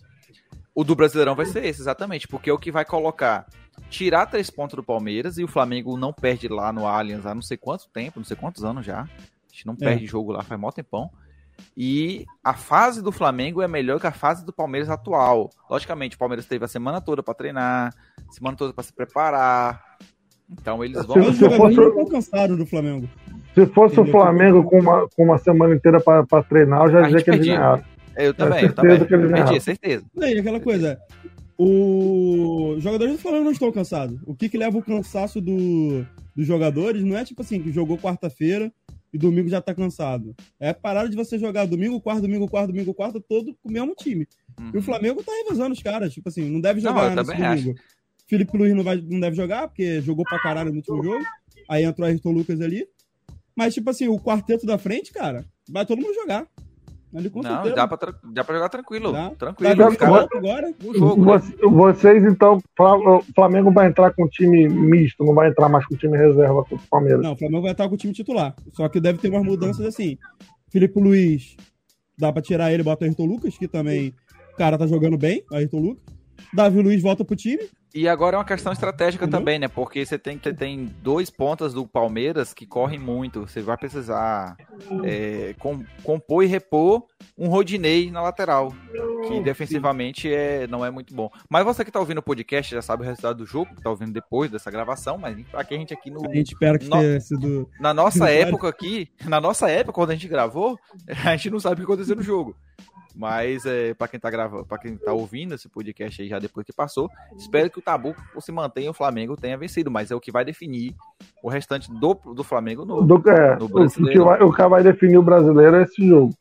O do Brasileirão vai ser esse, exatamente. Porque é o que vai colocar. Tirar três pontos do Palmeiras e o Flamengo não perde lá no Allianz há não sei quanto tempo, não sei quantos anos já. A gente não É. perde jogo lá faz mó tempão. E a fase do Flamengo é melhor que a fase do Palmeiras atual. Logicamente, o Palmeiras teve a semana toda para treinar, semana toda para se preparar. Então eles vão. Se eu jogadores fosse- cansados do Flamengo. Se fosse o Entendeu? Flamengo com uma, com uma semana inteira para treinar, eu já dizia que eles perdia. ganharam. Eu também, eu certeza também. que eles Perdi, certeza. Daí, aquela coisa. Os jogadores do Flamengo não estão cansados. O que, que leva o cansaço do, dos jogadores não é tipo assim, que jogou quarta-feira e domingo já tá cansado. É parar de você jogar domingo, quarto, domingo, quarto, domingo, quarto, todo com o mesmo time. E o Flamengo tá revezando os caras. Tipo assim, não deve Não, jogar eu nesse domingo. Felipe Luiz não, vai, não deve jogar, porque jogou pra caralho no último jogo. Aí entrou o Ayrton Lucas ali. Mas, tipo assim, o quarteto da frente, cara, vai todo mundo jogar. Não, dá pra, tra- dá pra jogar tranquilo. Dá. Tranquilo. Jogar caras- agora. o jogo, né? Voc- Vocês, então, o Flamengo vai entrar com time misto, não vai entrar mais com time reserva contra o Palmeiras. Não, o Flamengo vai estar com o time titular. Só que deve ter umas mudanças assim. Felipe Luiz, dá pra tirar ele e bota o Ayrton Lucas, que também o cara tá jogando bem, o Ayrton Lucas. Davi Luiz volta pro time. E agora é uma questão estratégica Entendeu? também, né? Porque você tem, você tem dois pontas do Palmeiras que correm muito. Você vai precisar é, com- compor e repor um Rodinei na lateral. Que defensivamente é, não é muito bom. Mas você que tá ouvindo o podcast já sabe o resultado do jogo, que tá ouvindo depois dessa gravação, mas aqui a gente aqui no, A gente espera que No- tenha sido. na nossa época aqui, na nossa época, quando a gente gravou, a gente não sabe o que aconteceu no jogo. Mas é, para quem tá gravando, para quem tá ouvindo esse podcast aí já depois que passou, espero que o tabu se mantenha e o Flamengo tenha vencido, mas é o que vai definir o restante do, do Flamengo no, Do, é, no o, que brasileiro. vai, o que vai definir o brasileiro é esse jogo.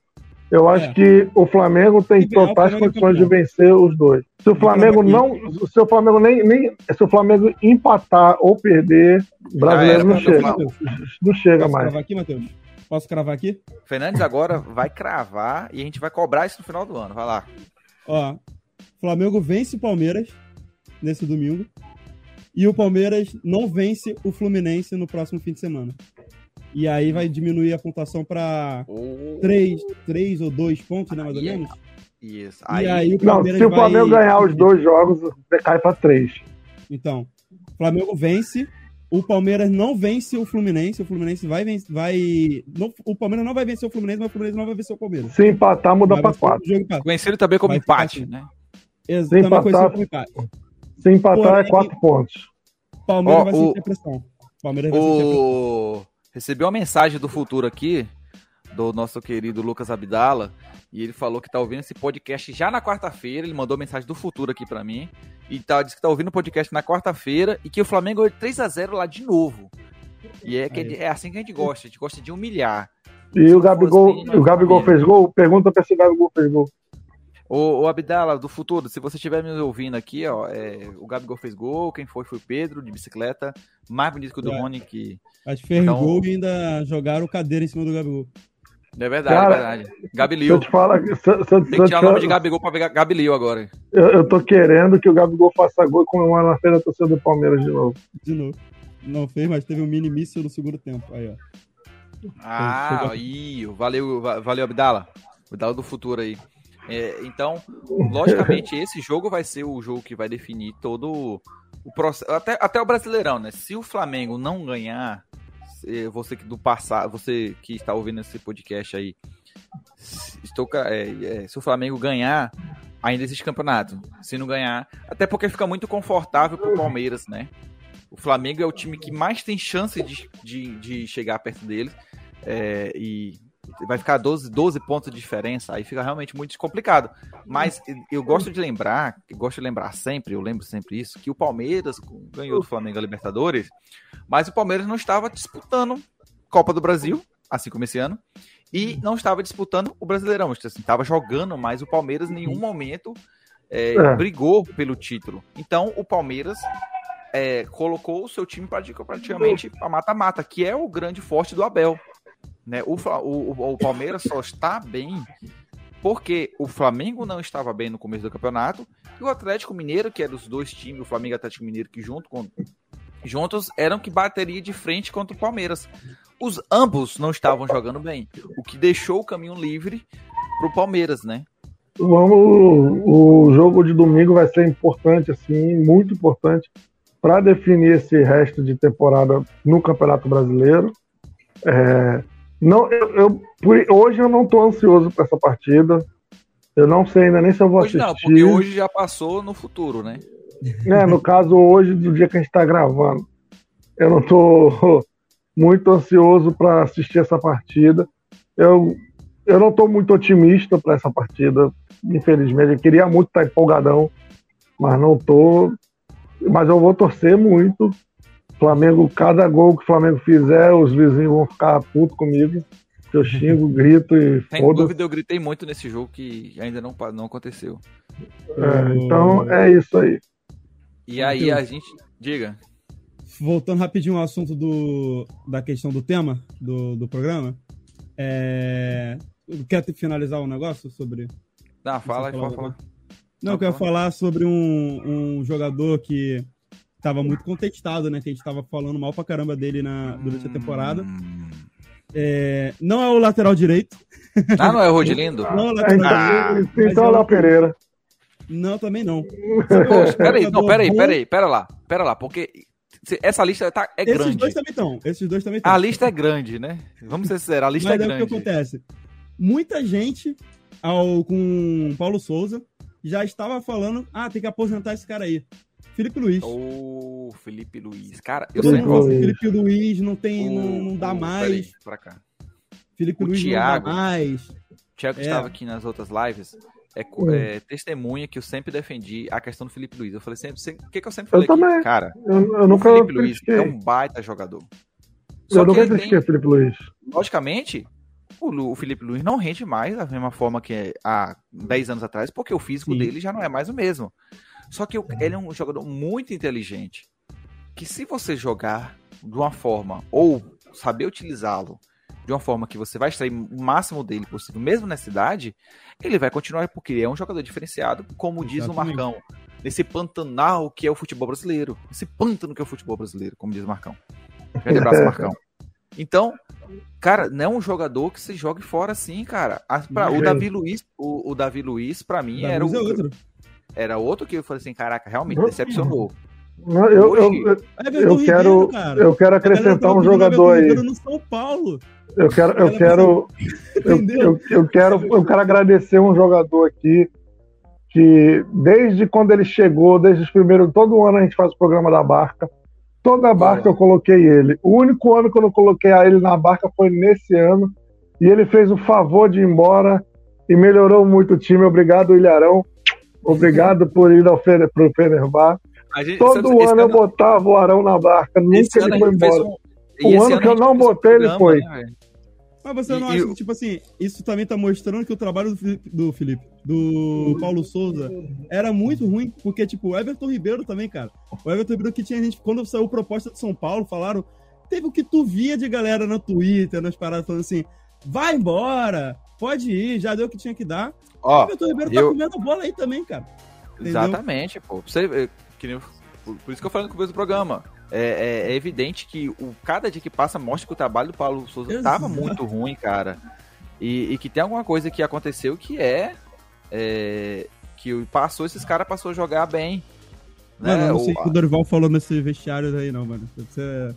Eu acho É. que o Flamengo tem totais é condições de vencer os dois. Se o Flamengo não. Se o Flamengo nem, nem. Se o Flamengo empatar ou perder, o brasileiro era, não cara, chega. Não chega mais. aqui, Matheus? Posso cravar aqui? Fernandes agora vai cravar e a gente vai cobrar isso no final do ano. Vai lá. Ó, Flamengo vence o Palmeiras nesse domingo. E o Palmeiras não vence o Fluminense no próximo fim de semana. E aí vai diminuir a pontuação pra Oh, 3, 3 ou 2 pontos, né, mais ou Aí é- menos. isso. E Aí, aí o Não, Palmeiras se o Flamengo vai- ganhar os dois jogos, cai pra três. Então, o Flamengo vence, o Palmeiras não vence o Fluminense, o Fluminense vai vencer, vai... não- o Palmeiras não vai vencer o Fluminense, mas o Fluminense não vai vencer o Palmeiras. Se empatar, muda ser quatro. um conhecido também como Vai empate, assim. né? Ex- Se empatar- como empate. Se empatar, é Porém- quatro pontos. Palmeiras Ó, vai o- sentir pressão. Palmeiras vai sentir a pressão. O... Recebi uma mensagem do futuro aqui, do nosso querido Lucas Abdala, e ele falou que tá ouvindo esse podcast já na quarta-feira. Ele mandou mensagem do futuro aqui pra mim. E tá, disse que tá ouvindo o podcast na quarta-feira e que o Flamengo ganhou 3x0 lá de novo. E é, que Aí. é assim que a gente gosta, a gente gosta de humilhar. E Se o Gabigol, assim, o Gabigol fez gol? Pergunta pra se o Gabigol fez gol. Ô, ô Abdala, do futuro, se você estiver me ouvindo aqui, ó, é, o Gabigol fez gol, quem foi foi o Pedro, de bicicleta, mais bonito que o do É. Rony, que que fez Então- gol e ainda jogaram cadeira em cima do Gabigol. É verdade, Cara, é verdade. Se eu te falar, se, se, se, Tem que tirar o nome de Gabigol pra pegar Gabilio agora. eu, eu tô querendo que o Gabigol faça gol e comemore na da torcida do Palmeiras de novo. De novo. Não fez, mas teve um mini míssil no segundo tempo. Aí, ó. Ah, aí, valeu, va- valeu, Abdala. Abdala do futuro aí. É, então, logicamente, esse jogo vai ser o jogo que vai definir todo o processo. Até, até o Brasileirão, né? Se o Flamengo não ganhar, você que do passado, você que está ouvindo esse podcast aí, estou, é, é, se o Flamengo ganhar, ainda existe campeonato. Se não ganhar, até porque fica muito confortável pro Palmeiras, né? O Flamengo é o time que mais tem chance de, de, de chegar perto deles. É, e vai ficar 12, 12 pontos de diferença, aí fica realmente muito complicado. Mas eu gosto de lembrar, eu gosto de lembrar sempre, eu lembro sempre isso, que o Palmeiras ganhou do Flamengo a Libertadores, mas o Palmeiras não estava disputando Copa do Brasil, assim como esse ano, e não estava disputando o Brasileirão. Assim, estava jogando, mas o Palmeiras em nenhum momento é, É. brigou pelo título. Então o Palmeiras é, colocou o seu time prati- praticamente a mata-mata, que é o grande forte do Abel. Né? O, o, o- Palmeiras só está bem porque o Flamengo não estava bem no começo do campeonato e o Atlético Mineiro, que era os dois times, o Flamengo e o Atlético Mineiro, que junto com, juntos eram que bateria de frente contra o Palmeiras. Os ambos não estavam jogando bem, o que deixou o caminho livre pro Palmeiras, né? Vamos, o jogo de domingo vai ser importante, assim, muito importante para definir esse resto de temporada no Campeonato Brasileiro. É, não, eu, eu- por- hoje eu não estou ansioso para essa partida. Eu não sei ainda nem se eu vou Hoje assistir. não, porque hoje já passou no futuro, né? É, no caso hoje, do dia que a gente está gravando. Eu não estou muito ansioso para assistir essa partida. Eu, eu não estou muito otimista para essa partida, infelizmente. Eu queria muito estar empolgadão, mas não estou. Mas eu vou torcer muito. Flamengo, cada gol que o Flamengo fizer, os vizinhos vão ficar putos comigo. Eu xingo, grito e Sem foda-se. dúvida, eu gritei muito nesse jogo que ainda não, não aconteceu. É, então é isso aí. E aí a gente. Diga. Voltando rapidinho ao assunto do, da questão do tema do, do programa. É... Quer finalizar um negócio sobre. Não, fala, Você pode falou falar. Não, Não, eu quero fala. falar sobre um, um jogador que estava muito contestado, né? Que a gente estava falando mal pra caramba dele na, durante a temporada. Hum. É, não é o lateral direito. Ah, não é o Rodilindo? Não é o lateral Ah, direito. então, é o Léo Pereira. Não, também não. Poxa, peraí, não, peraí, bom. peraí, pera lá, pera lá, porque essa lista tá, é Esses grande. dois também estão. Esses dois também estão. A lista é grande, né? Vamos ser sinceros, a lista Mas é é o que grande. acontece. Muita gente ao, com Paulo Souza já estava falando: ah, tem que aposentar esse cara aí. Felipe Luiz. Ô, Felipe Luiz. Cara, eu sempre Nossa, Luiz. Felipe Luiz não tem, O- não, não dá o- mais. peraí, pra cá. Felipe o Luiz Thiago. não dá mais. O Thiago É. estava aqui nas outras lives é, é testemunha que eu sempre defendi a questão do Felipe Luiz. Eu falei sempre, o que, que eu sempre Eu falei aqui? também. Cara, Eu, eu o nunca Felipe Luiz é um baita jogador. Só Eu nunca tem, o Felipe Luiz. logicamente, o, Felipe Luiz não rende mais da mesma forma que é há 10 anos atrás, porque o físico Sim. dele já não é mais o mesmo. Só que o- ele é um jogador muito inteligente. Que se você jogar de uma forma, ou saber utilizá-lo de uma forma que você vai extrair o máximo dele possível, mesmo nessa idade, ele vai continuar, porque ele é um jogador diferenciado, como diz o Exatamente. Marcão. Nesse pantanal que é o futebol brasileiro. Esse pântano que é o futebol brasileiro, como diz o Marcão. Grande abraço, Marcão. Então, cara, não é um jogador que se jogue fora assim, cara. A- pra- o Gente. Davi Luiz, o, o Davi Luiz, pra mim, Davi era, é o, outro. era outro que eu falei assim, caraca, realmente decepcionou. Não, Eu, eu, Hoje- eu, Everton eu quero, cara. eu quero A acrescentar um jogador aí. No São Paulo. Eu quero, eu quero, eu, eu, quero, eu quero agradecer um jogador aqui que desde quando ele chegou, desde os primeiros, todo ano a gente faz o programa da barca. Toda barca eu coloquei ele. O único ano que eu não coloquei a ele na barca foi nesse ano. E ele fez o favor de ir embora e melhorou muito o time. Obrigado, Ilharão. Obrigado por ir ao Fener, pro Fenerbahçe. A gente, Todo ano eu botava o Arão na barca, nunca ele foi embora. um- O ano que eu não um botei, ele programa, foi. né? Mas você não E- e acha o- que, tipo assim, isso também tá mostrando que o trabalho do Felipe, do, Felipe, do Paulo Souza era muito ruim, porque, tipo, o Everton Ribeiro também, cara. O Everton Ribeiro que tinha gente, quando saiu proposta de São Paulo, falaram, teve o que tu via de galera no Twitter, nas paradas, falando assim, vai embora, pode ir, já deu o que tinha que dar. o Ó, Everton Ribeiro tá eu- comendo bola aí também, cara. Entendeu? Exatamente, pô. Você, é, que nem por, por isso que eu falei no começo do programa. É, é- é evidente que o, cada dia que passa mostra que o trabalho do Paulo Souza estava muito ruim, cara. E, e que tem alguma coisa que aconteceu que é, é, que o- passou, esses caras passou a jogar bem. Mano, né? eu não sei O- o que o Dorival falou nesse vestiário aí, não, mano. Você-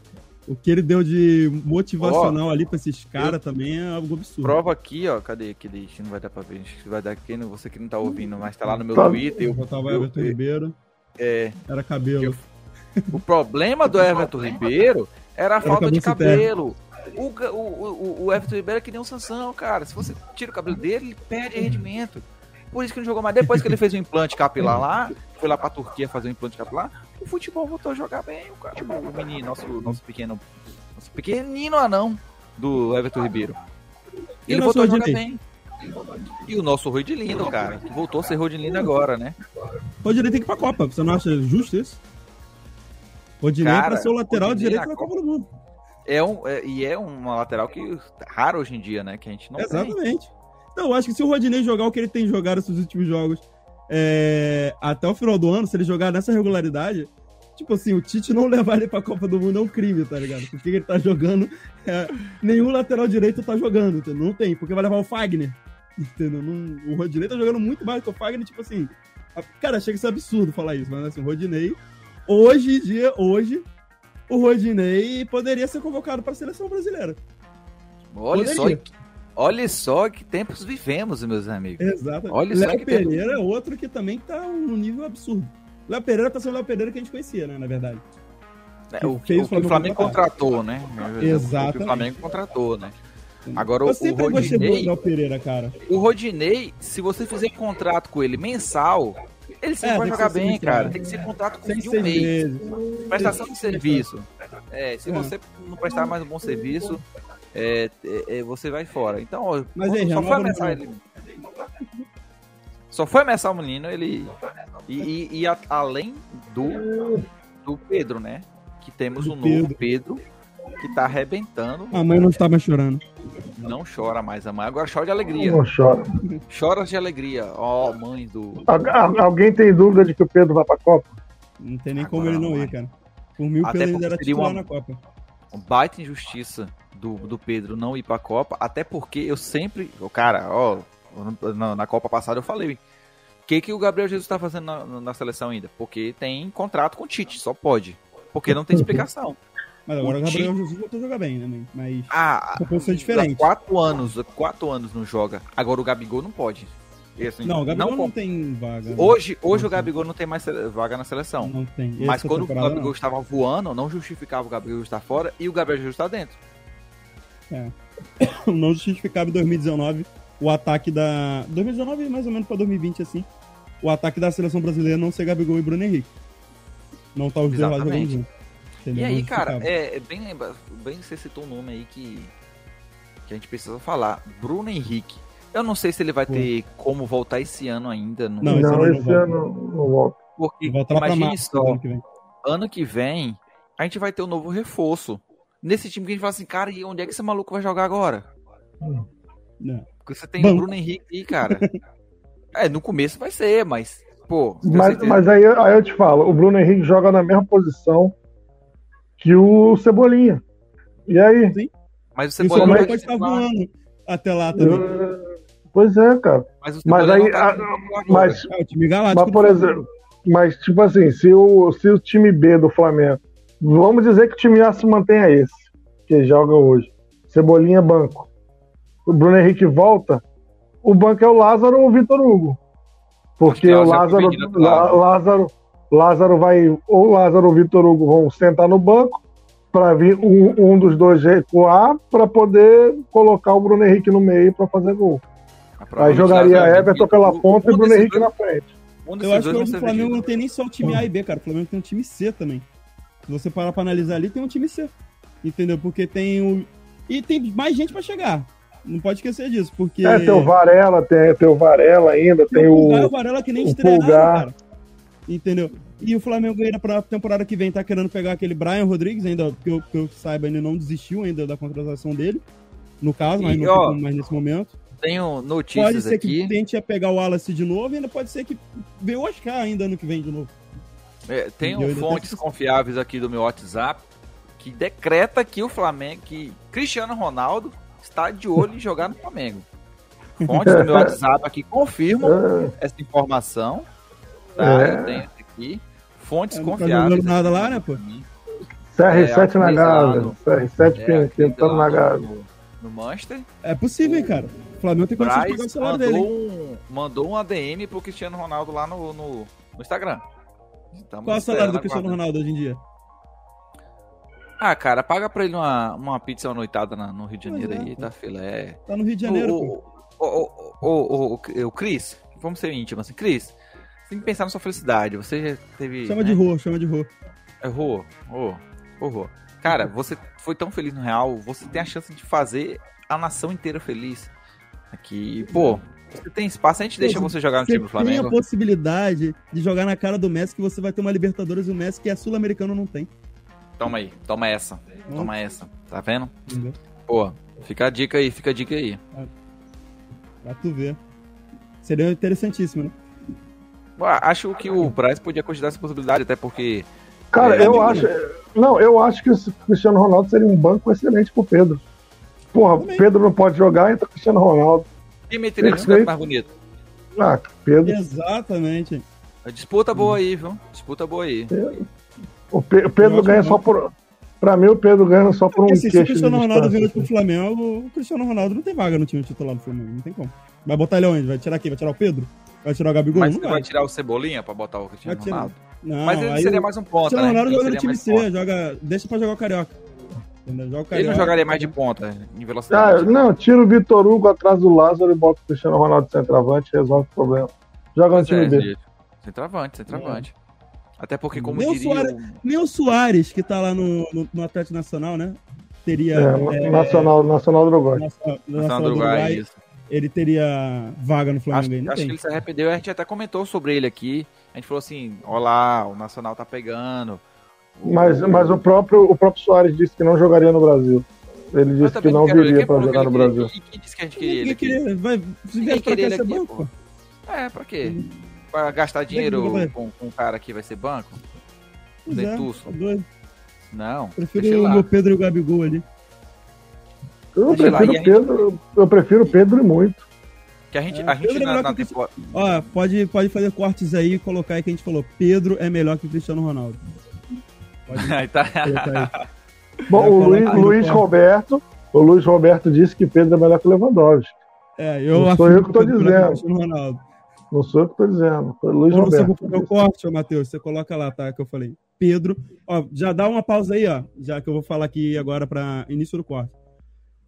O que ele deu de motivacional ali pra esses caras também é algo absurdo. Prova aqui, ó. Cadê? Ixi, Não vai dar pra ver. Que vai dar aqui. Você que não tá ouvindo, mas tá lá no meu Tá. Twitter. Eu Eu, botava eu- Everton Ribeiro, é, era cabelo. O problema do Everton Ribeiro era a Era falta de cabelo. O, o, o, o Everton Ribeiro é que nem um Sansão, cara. Se você tira o cabelo dele, ele perde rendimento. Por isso que não jogou mais. Depois que ele fez o implante capilar lá, foi lá pra Turquia fazer o implante capilar, o futebol voltou a jogar bem. O, cara, o menino, nosso, nosso pequeno. Nosso pequenino anão. do Everton Ribeiro. Ele voltou a jogar bem. E o nosso Rodilindo, cara, que voltou a ser Rodilindo agora, né? Rodinei tem que ir pra Copa. Você não acha justo isso? Rodinei Cara, pra ser o lateral Rodinei direito na da Copa do Mundo. É um, é- e é uma lateral que raro hoje em dia, né? Que a gente não tem. Exatamente. Então, eu acho que se o Rodinei jogar o que ele tem jogado esses últimos jogos é, até o final do ano, se ele jogar nessa regularidade, tipo assim, o Tite não levar ele pra Copa do Mundo é um crime, tá ligado? Porque ele tá jogando. é, nenhum lateral direito tá jogando, entendeu? Não tem, porque vai levar o Fagner. Entendeu? Não- o Rodinei tá jogando muito mais que o Fagner, tipo assim. A- Cara, chega a ser absurdo falar isso, mas assim, o Rodinei, hoje em dia, hoje, o Rodinei poderia ser convocado pra seleção brasileira. Olha só, que- olha só que tempos vivemos, meus amigos. Exato. Olha só Léo que Pereira é outro que também tá num nível absurdo. Léo Pereira tá sendo o Léo Pereira que a gente conhecia, né, na verdade. É, que o, fez o o que o Flamengo contratou, né? O Exatamente. o Flamengo contratou, né? Agora, o- Eu o sempre do Rodinei- Léo Pereira, cara. O Rodinei, se você fizer contrato com ele mensal, ele sempre É, vai jogar bem, semestral. cara. Tem que ser contrato com de um mês. Prestação de serviço. É, se É. você não prestar mais um bom serviço, é, é, é, você vai fora. Então, Mas aí, só foi ameaçar ele. Só foi ameaçar o menino, ele. E, e- e a- além do, do Pedro, né? Que temos Do um novo Pedro que tá arrebentando. A mãe não tá mais chorando. Não chora mais a mãe, agora chora de alegria. Não chora. Chora de alegria. Ó, mãe do. Al- al- alguém tem dúvida de que o Pedro vai pra Copa? Não tem nem Agora como ele não ir, cara. Por mil, o Até Pedro era titular uma- na Copa. um baita injustiça do, do Pedro não ir pra Copa, até porque eu sempre, o cara, ó, na, na Copa passada eu falei, o que que o Gabriel Jesus tá fazendo na, na seleção ainda? Porque tem contrato com o Tite, só pode. Porque não tem explicação. Mas agora o Gabriel time- Jesus voltou a jogar bem, né? Mas Ah, a posição é há diferente. quatro anos, há quatro anos não joga. Agora o Gabigol não pode. Assim, Não, o Gabriel não, com- tem vaga. né? Hoje, hoje Não o Gabigol não tem mais vaga na seleção. Não tem. Mas Essa quando o Gabigol estava voando, não justificava o Gabigol estar fora e o Gabriel Jesus está dentro. não. não justificava em 2019 o ataque da. 2019 mais ou menos pra 2020, assim. O ataque da seleção brasileira não ser Gabigol e Bruno Henrique. Não tá os dois lá jogando junto. Entendeu? E Não aí, cara, é, é bem lembra, bem que você citou um nome aí que, que a gente precisa falar. Bruno Henrique. Eu não sei se ele vai Pô. ter como voltar esse ano ainda. Não, Não, esse Não, ano não esse volta. ano não volta. porque imagine só, ano que vem. ano que vem a gente vai ter um novo reforço. Nesse time que a gente fala assim, cara, e onde é que esse maluco vai jogar agora? Não. Porque você tem Banco. o Bruno Henrique aí, cara. é, no começo vai ser, mas, pô, Mas, mas aí, aí eu te falo, o Bruno Henrique joga na mesma posição que o Cebolinha. E aí? Mas o Cebolinha pode estar titular, voando até lá também. Eu- Pois é, cara. Mas, o Mas aí, tá a-. Mas, É o time galáctico. mas por exemplo, mas tipo assim, se o, se o time B do Flamengo, vamos dizer que o time A se mantenha esse, que joga hoje. Cebolinha banco. O Bruno Henrique volta, o banco é o Lázaro ou o Vitor Hugo. Porque o é o Lázaro. Lá- Lázaro, Lázaro vai, ou Lázaro ou o Vitor Hugo vão sentar no banco para vir um, um dos dois recuar para poder colocar o Bruno Henrique no meio para fazer gol. Aí jogaria Lázaro é Everton pela ponta e Bruno Henrique dois- na frente. um Eu acho que hoje o Flamengo não tem nem só o time A e B, cara. O Flamengo tem um time C também. Se você parar pra analisar ali, tem um time C. Entendeu? Porque tem o. E tem mais gente pra chegar. Não pode esquecer disso, porque. É, tem o Varela, tem, tem o Varela ainda, tem o Pulgar e o o. Varela que nem estrearam, cara. Entendeu? E o Flamengo ainda pra temporada que vem tá querendo pegar aquele Brian Rodrigues, ainda, que eu, que eu saiba, ele não desistiu ainda da contratação dele. No caso, mas E, não ó, tem como mais nesse momento. Tenho Pode notícias ser aqui. que tente a pegar o Wallace de novo, e ainda pode ser que veja o Oscar ainda ano que vem de novo. É, tenho fontes tenho- confiáveis aqui do meu WhatsApp que decreta que o Flamengo, que Cristiano Ronaldo está de olho em jogar no Flamengo. Fontes do meu WhatsApp aqui confirmam É, essa informação. Tá? É. Eu tenho aqui. Fontes É, não tá confiáveis. jogando nada aqui lá, né, pô? pra mim. CR7 É, na Gávea. atualizado. CR7 É, tentando na Gávea. no, Manchester. É possível, hein, cara. O Flamengo tem condição de pagar o salário dele. um, mandou um ADM pro Cristiano Ronaldo lá no, no, no Instagram. Estamos Qual é o salário do Cristiano. Ronaldo hoje em dia? Ah, cara, paga pra ele uma, uma pizza noitada na- no Rio de Janeiro é, aí, pô. tá filé. Tá no Rio de Janeiro, o, pô. o, o, o, o, o, o Cris, vamos ser íntimos assim, Cris, tem que pensar na sua felicidade. Você já teve. Chama né? de rua, chama de rua. É, Rô, Rô. Porra. Cara, você foi tão feliz no Real, você tem a chance de fazer a nação inteira feliz. Aqui, pô, você tem espaço, a gente deixa você jogar no Você time do tem a Flamengo. possibilidade de jogar na cara do Messi que você vai ter uma Libertadores e o Messi que é sul-americano não tem. Toma aí, toma essa. Toma essa. Tá vendo? Pô, fica a dica aí, fica a dica aí. Pra tu ver. Seria interessantíssimo, né? Acho que o Braz podia considerar essa possibilidade, até porque. Cara, É, eu amigo. acho. Não, eu acho que o Cristiano Ronaldo seria um banco excelente pro Pedro. Porra, Também. Pedro não pode jogar, entra o Cristiano Ronaldo. Quem meteria campo mais bonito? Ah, Pedro. Exatamente. Disputa boa aí, viu? Disputa boa aí. O, Pe- o Pedro Eu ganha só por. Pra mim, o Pedro ganha só por um assim, se o Cristiano Ronaldo vindo pro Flamengo, o Cristiano Ronaldo não tem vaga no time titular do Flamengo. Não tem como. Vai botar ele onde? Vai tirar quem? Vai tirar o Pedro? Vai tirar o Gabigol? Mas não vai. vai tirar o Cebolinha pra botar o Cristiano Vai tirar. Ronaldo? Não, Mas ele seria o mais um ponta, Cristiano né? Ronaldo joga no time C, joga, deixa pra jogar o Carioca. Entendeu? Joga o Ele não jogaria mais de ponta, em Ah, velocidade. não, tira o Vitor Hugo atrás do Lázaro e bota o Cristiano Ronaldo de centroavante, resolve o problema. Joga no time é, B. gente. Centroavante, centroavante. Até porque, como Nem o diria Suárez- o... Nem o Soares, que tá lá no, no, no Atlético Nacional, né? Teria. É, é, Nacional, Nacional do Uruguai. Nacional, Nacional Nacional do Uruguai, Uruguai, isso. Ele teria vaga no Flamengo Acho, aí. Não acho que ele se arrependeu, a gente até comentou sobre ele aqui. A gente falou assim, ó lá, o Nacional tá pegando. Mas, mas o, próprio, o próprio Soares disse que não jogaria no Brasil. Ele disse que não viria para jogar no Brasil. Quem, disse que a gente queria ele queria, vai, se vier pra cá ser aqui, banco. É, pra quê? Pra gastar dinheiro com, com um cara que vai ser banco? Pois é, Dentuço. tá doido. Não, Prefiro o Pedro e o Gabigol ali. Eu Deixa lá, prefiro a Pedro, eu prefiro Pedro muito. Que a gente, É, a gente Pedro é na, na que. Ó, pode, pode fazer cortes aí e colocar aí que a gente falou. Pedro é melhor que o Cristiano Ronaldo. Pode Aí tá- aí. Bom, o Luiz, Luiz. Roberto, o Luiz Roberto disse que Pedro é melhor que o Lewandowski. É, eu Não sou eu que Pedro é dizendo. Cristiano Ronaldo. Não sou eu que estou dizendo, foi Luiz Quando você Roberto. fazer o corte, ô Matheus, você coloca lá, tá? Que eu falei. Pedro. Ó, já dá uma pausa aí, ó. Já que eu vou falar aqui agora para início do corte.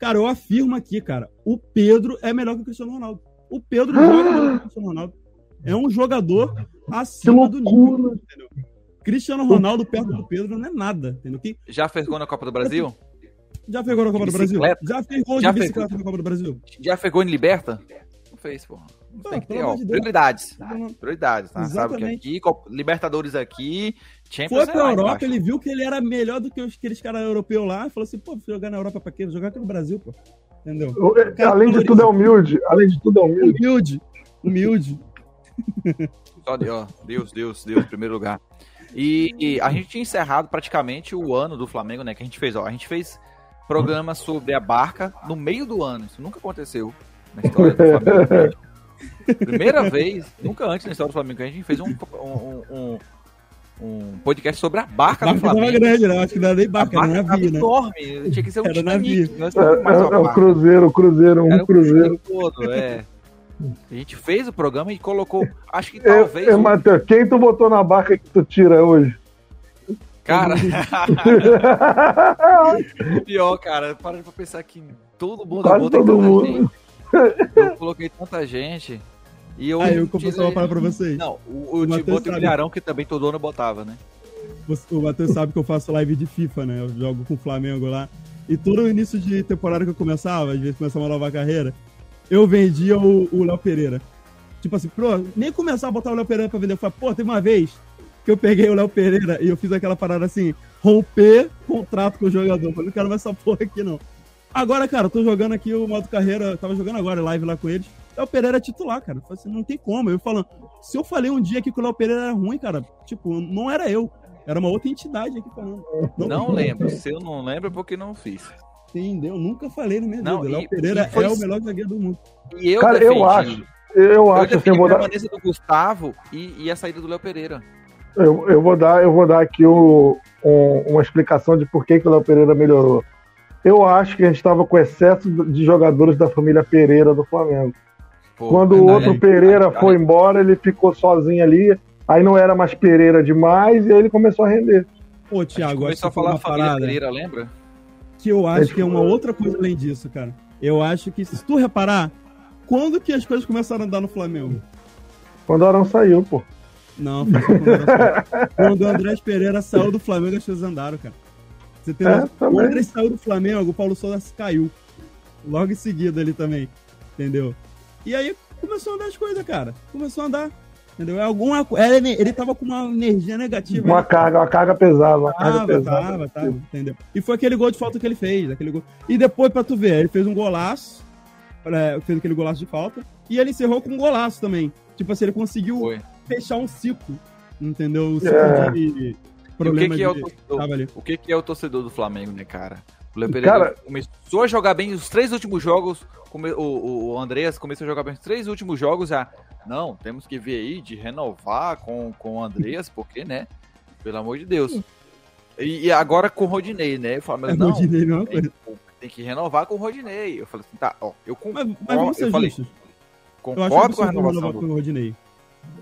Cara, eu afirmo aqui, cara. O Pedro é melhor que o Cristiano Ronaldo. O Pedro joga melhor que o Cristiano Ronaldo. É um jogador acima do nível. Entendeu? Cristiano Ronaldo perto do Pedro não é nada, entendeu? Que Já fez gol na Copa do Brasil? já fez gol na Copa do Brasil? Já fez gol de Já fez bicicleta na Copa do Brasil? Já fez gol em Liberta? Não fez, porra. Ah, Tem que ter, ó, de Deus. prioridades. Não- Prioridades, tá? Sabe que Exatamente. aqui, Libertadores aqui, Champions Foi é pra lá Europa, ele viu que ele era melhor do que os- aqueles caras europeus lá falou assim: pô, jogar na Europa pra quê? Vou jogar aqui no Brasil, pô. Entendeu? O- Além de tudo é humilde. Além de tudo é humilde. Humilde. Humilde. Só de- ó, Deus, Deus, Deus, em primeiro lugar. E, e a gente tinha encerrado praticamente o ano do Flamengo, né? Que a gente fez, ó. A gente fez programa sobre a barca no meio do ano. Isso nunca aconteceu na história do Flamengo. Primeira vez, nunca antes na história do Flamengo, a gente fez um, um, um, um podcast sobre a barca, Barca do Flamengo. grande, né? Acho que não era nem A barca, era barca tava navio, né? enorme. Tinha que ser um Era Titanic. navio. Nós É, somos mais é- uma é o barca. Cruzeiro, o Cruzeiro, um Era o Cruzeiro. Todo, é. A gente fez o programa e colocou. Acho que É, talvez. é, o- Matheus, quem tu botou na barca que tu tira hoje? Cara, o pior, cara, para pra pensar que todo mundo Quase todo tanta mundo. gente. Eu coloquei tanta gente. E eu. Aí eu confesso tirei- uma parada pra vocês. Não, o, o O Tiboto e o. Milharão, que também todo ano botava, né? O Matheus sabe que eu faço live de FIFA, né? Eu jogo com o Flamengo lá. E todo início de temporada que eu começava, às vezes começava uma nova carreira, eu vendia o o Léo Pereira. Tipo assim, pô, nem começar a botar o Léo Pereira pra vender. Eu falei, pô, teve uma vez que eu peguei o Léo Pereira e eu fiz aquela parada assim, romper contrato com o jogador. Eu falei, não quero mais essa porra aqui não. Agora, cara, eu tô jogando aqui o modo carreira, eu tava jogando agora live lá com eles. Léo Pereira é titular, cara. Eu falei assim, não tem como. Eu falando, se eu falei um dia aqui que o Léo Pereira era ruim, cara, tipo, não era eu. Era uma outra entidade aqui falando. Não lembro. Se eu não lembro, é porque não fiz. Entendeu? Nunca falei na minha Não, vida. Léo Pereira foi- é o melhor zagueiro do mundo. E eu Cara, defendi. eu acho. Eu Eu acho assim, defendi eu vou a dar, permanência do Gustavo e, e a saída do Léo Pereira. eu, eu vou dar, eu vou dar aqui o- um- uma explicação de por que, que o Léo Pereira melhorou. Eu acho que a gente estava com excesso de jogadores da família Pereira do Flamengo. Pô, Quando o outro Pereira Aí- foi embora, ele ficou sozinho ali. Aí não era mais Pereira demais e aí ele começou a render. Pô, a Thiago, acho a que foi falar uma parada Pereira, lembra? que eu acho que é uma foi- outra coisa além disso, cara. Eu acho que, se tu reparar, quando que as coisas começaram a andar no Flamengo? Quando o Arão saiu, pô. Não, foi quando, o Andrés- quando o Andrés Pereira saiu do Flamengo, as coisas andaram, cara. Você tem É, o André saiu do Flamengo, o Paulo Souza caiu. Logo em seguida ali também. Entendeu? E aí começou a andar as coisas, cara. Começou a andar. Entendeu? É alguma co- ele, ele tava com uma energia negativa. Uma né? carga, uma carga pesada, uma carga Tava, pesada. tava, tava, entendeu? E foi aquele gol de falta que ele fez, aquele gol. E depois, pra tu ver, ele fez um golaço, é, fez aquele golaço de falta, e ele encerrou com um golaço também. Tipo assim, ele conseguiu Foi. fechar um ciclo, entendeu? O ciclo É. de o que, problema que é o torcedor? O que, que é o torcedor do Flamengo, né, cara? O Léo Pereira Cara- começou a jogar bem os três últimos jogos. come- o, o, o Andreas começou a jogar bem os três últimos jogos já. Não, temos que ver aí de renovar com, com o Andreas, porque, né? Pelo amor de Deus. E, e agora com o Rodinei, né? O Flamengo, É, não, Rodinei, não é tem, tem que renovar com o Rodinei. Eu falei assim, tá, ó, eu Mas, concordo, mas ser eu falei, justos. Eu concordo com a renovação do com o Rodinei.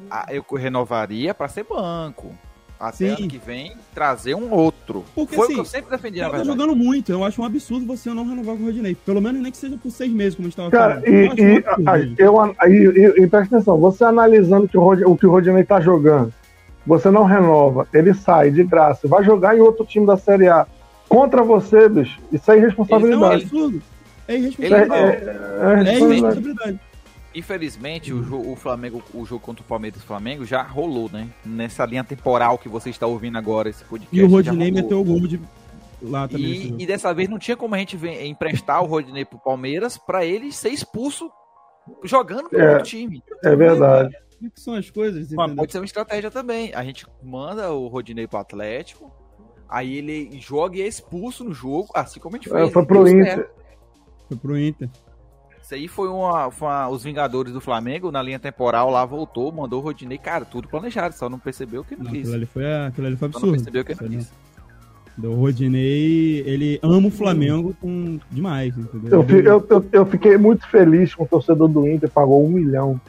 ah, eu renovaria pra ser banco. Até Sim. ano que vem trazer um outro. Porque, Foi o assim, que eu sempre defendi, na tá jogando muito. Eu acho um absurdo você não renovar com o Rodinei. Pelo menos nem que seja por seis meses, como a gente tava Cara, falando. e, um e, gente. eu, e, e presta atenção, você analisando que o, Rod- o que o Rodinei tá jogando, você não renova, ele sai de graça, vai jogar em outro time da Série A contra você, bicho. Isso é Isso é um irresponsabilidade. absurdo. É É, irresponsabilidade. é, é É irresponsabilidade. irresponsabilidade. Infelizmente, o, jo- o Flamengo, o jogo contra o Palmeiras e o Flamengo já rolou, né? Nessa linha temporal que você está ouvindo agora, esse podcast. E o Rodinei meteu o gol de lá também. E, jogo. e dessa vez não tinha como a gente emprestar o Rodinei pro Palmeiras pra ele ser expulso jogando pelo É. outro time. É verdade. Como que são as coisas? Mas pode ser uma estratégia também. A gente manda o Rodinei pro Atlético, aí ele joga e é expulso no jogo, assim como a gente É, fez. foi e pro Inter. certo. Foi pro Inter. Isso aí foi uma, foi uma- Os Vingadores do Flamengo, na linha temporal, lá voltou, mandou o Rodinei, cara, tudo planejado, só não percebeu que não Não, quis. aquilo ali foi, aquilo ali foi Só não absurdo. percebeu que Isso não quis. não. O Rodinei, ele ama o Flamengo com demais, entendeu? Eu, eu, eu, eu fiquei muito feliz com o torcedor do Inter, pagou um milhão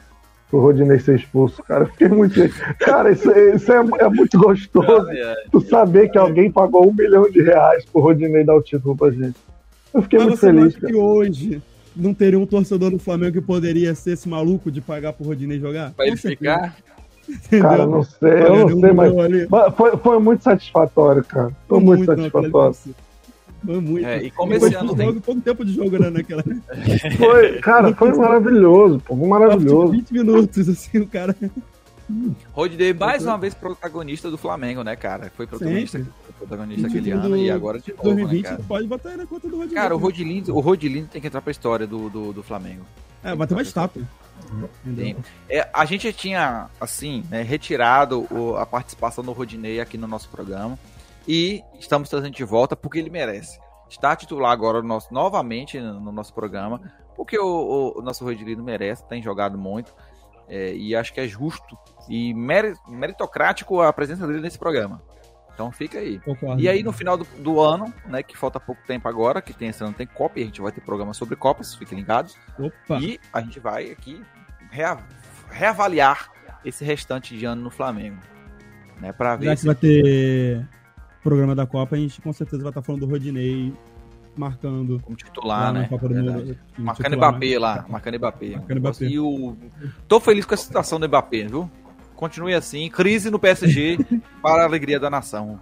pro Rodinei ser expulso, cara. Eu fiquei muito. Cara, isso, é- isso é, é muito gostoso. Tu saber que alguém pagou um milhão de reais pro Rodinei dar o título pra gente. Eu fiquei Mas muito você feliz, acha cara. que hoje não teria um torcedor do Flamengo que poderia ser esse maluco de pagar pro Rodinei jogar? Pra ele ficar. entendeu? Cara, não sei, eu não sei, mas mas foi, foi muito satisfatório, cara. Foi, muito, ali satisfatório. foi- muito. É, e como esse ano tem- jogo, pouco tempo de jogo, né, naquela. Foi, cara, foi maravilhoso, pô, foi maravilhoso. 20 minutos, assim, o cara. Rodinei mais uma vez protagonista do Flamengo, né, cara? Foi protagonista, Sempre. Protagonista aquele ano do- e agora de novo, 2020 né, cara? pode botar na conta do Rodinei. Cara, o Rodilindo, o Rodilindo tem que entrar pra história do, do, do Flamengo. É, bater uma estátua. Tem. É, a gente tinha, assim, né, retirado o- a participação do Rodinei aqui no nosso programa. E estamos trazendo de volta porque ele merece. Está titular agora no nosso, novamente no, no nosso programa. Porque o, o- o nosso Rodilindo merece, tem jogado muito. é, e acho que é justo e meri- meritocrático a presença dele nesse programa. Então fica aí. Concordo. E aí no final do, do ano, né, que falta pouco tempo agora, que tem esse ano tem Copa, e a gente vai ter programa sobre Copas, fiquem ligados. Opa, E a gente vai aqui rea- reavaliar esse restante de ano no Flamengo. Né, pra ver já que se vai ter programa da Copa, a gente com certeza vai estar falando do Rodinei marcando como titular, né? Copa do. Marcando Mbappé né? lá, marcando Mbappé. Marcando Mbappé. E o... Tô feliz com a situação do Mbappé, viu? Continue assim, crise no PSG para a alegria da nação.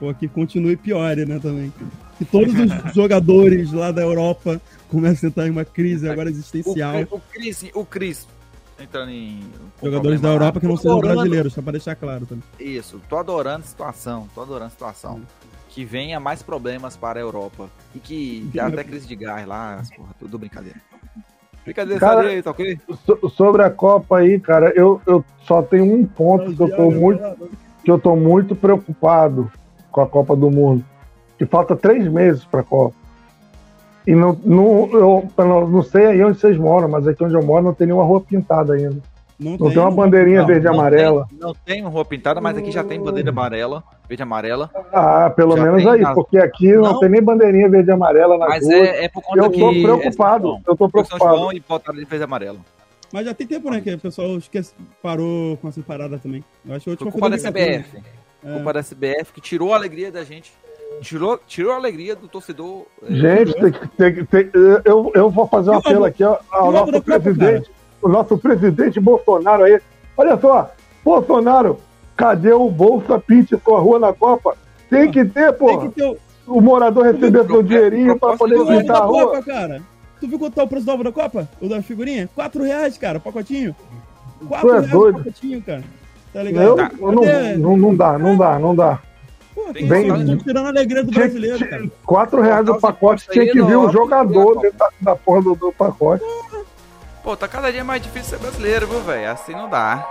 Pô, que continue pior, né, também. Que todos os jogadores lá da Europa comecem a entrar em uma crise agora O, existencial. Cri- o Cris, o Cris entrando em Jogadores da. Europa que não sejam adorando- brasileiros, só pra deixar claro também. Isso, tô adorando a situação, tô adorando a situação. Que venha mais problemas para a Europa. E que dê até crise de gás lá, as porra, tudo brincadeira. Brincadeira, Cara- aí, tá ok? So- sobre a Copa aí, cara, eu, eu só tenho um ponto que eu tô muito, que eu tô muito preocupado com a Copa do Mundo. Que falta três meses pra Copa. E não, não, eu não, não sei aí onde vocês moram, mas aqui onde eu moro não tem nenhuma rua pintada ainda. Não tem uma bandeirinha Não, verde e não amarela. Tem, não tem rua pintada, mas aqui já tem bandeira amarela, verde e amarela. Ah, pelo Já menos aí, na- porque aqui não, Não. tem nem bandeirinha verde e amarela na Mas rua. é, é por conta eu que. tô é preocupado, João. eu tô Foi São preocupado. João e botaram de verde e amarelo. Mas já tem tempo, né, que o pessoal esquece, parou com essa parada também. Eu acho que a última Foi culpa da foi 2014, CBF. É. Culpa da CBF que tirou a alegria da gente. Tirou, tirou a alegria do torcedor. é, Gente, tem, que- tem, tem, eu, eu vou fazer um apelo aqui ao o Lobo nosso presidente, o nosso presidente Bolsonaro aí. Olha só, Bolsonaro, cadê o Bolsa Pinte sua rua na Copa? Tem que ter, Tem pô. que ter, o- o morador receber seu dinheirinho pra poder pintar a rua. Copa, cara. Tu viu quanto tá o preço do ovo da Copa? O da figurinha? 4 reais, cara, o pacotinho. 4 Tu é reais doido. o pacotinho, cara. Tá ligado? Eu, Tá. eu não, não, não dá, não dá, não dá. Pô, Tem bem, que- estão tirando a alegria do Tinha- brasileiro, tinha- cara. 4 reais o pacote, tinha que vir o jogador dentro da, da porra do, do pacote. Pô, tá cada dia mais difícil ser brasileiro, viu, velho? Assim não dá.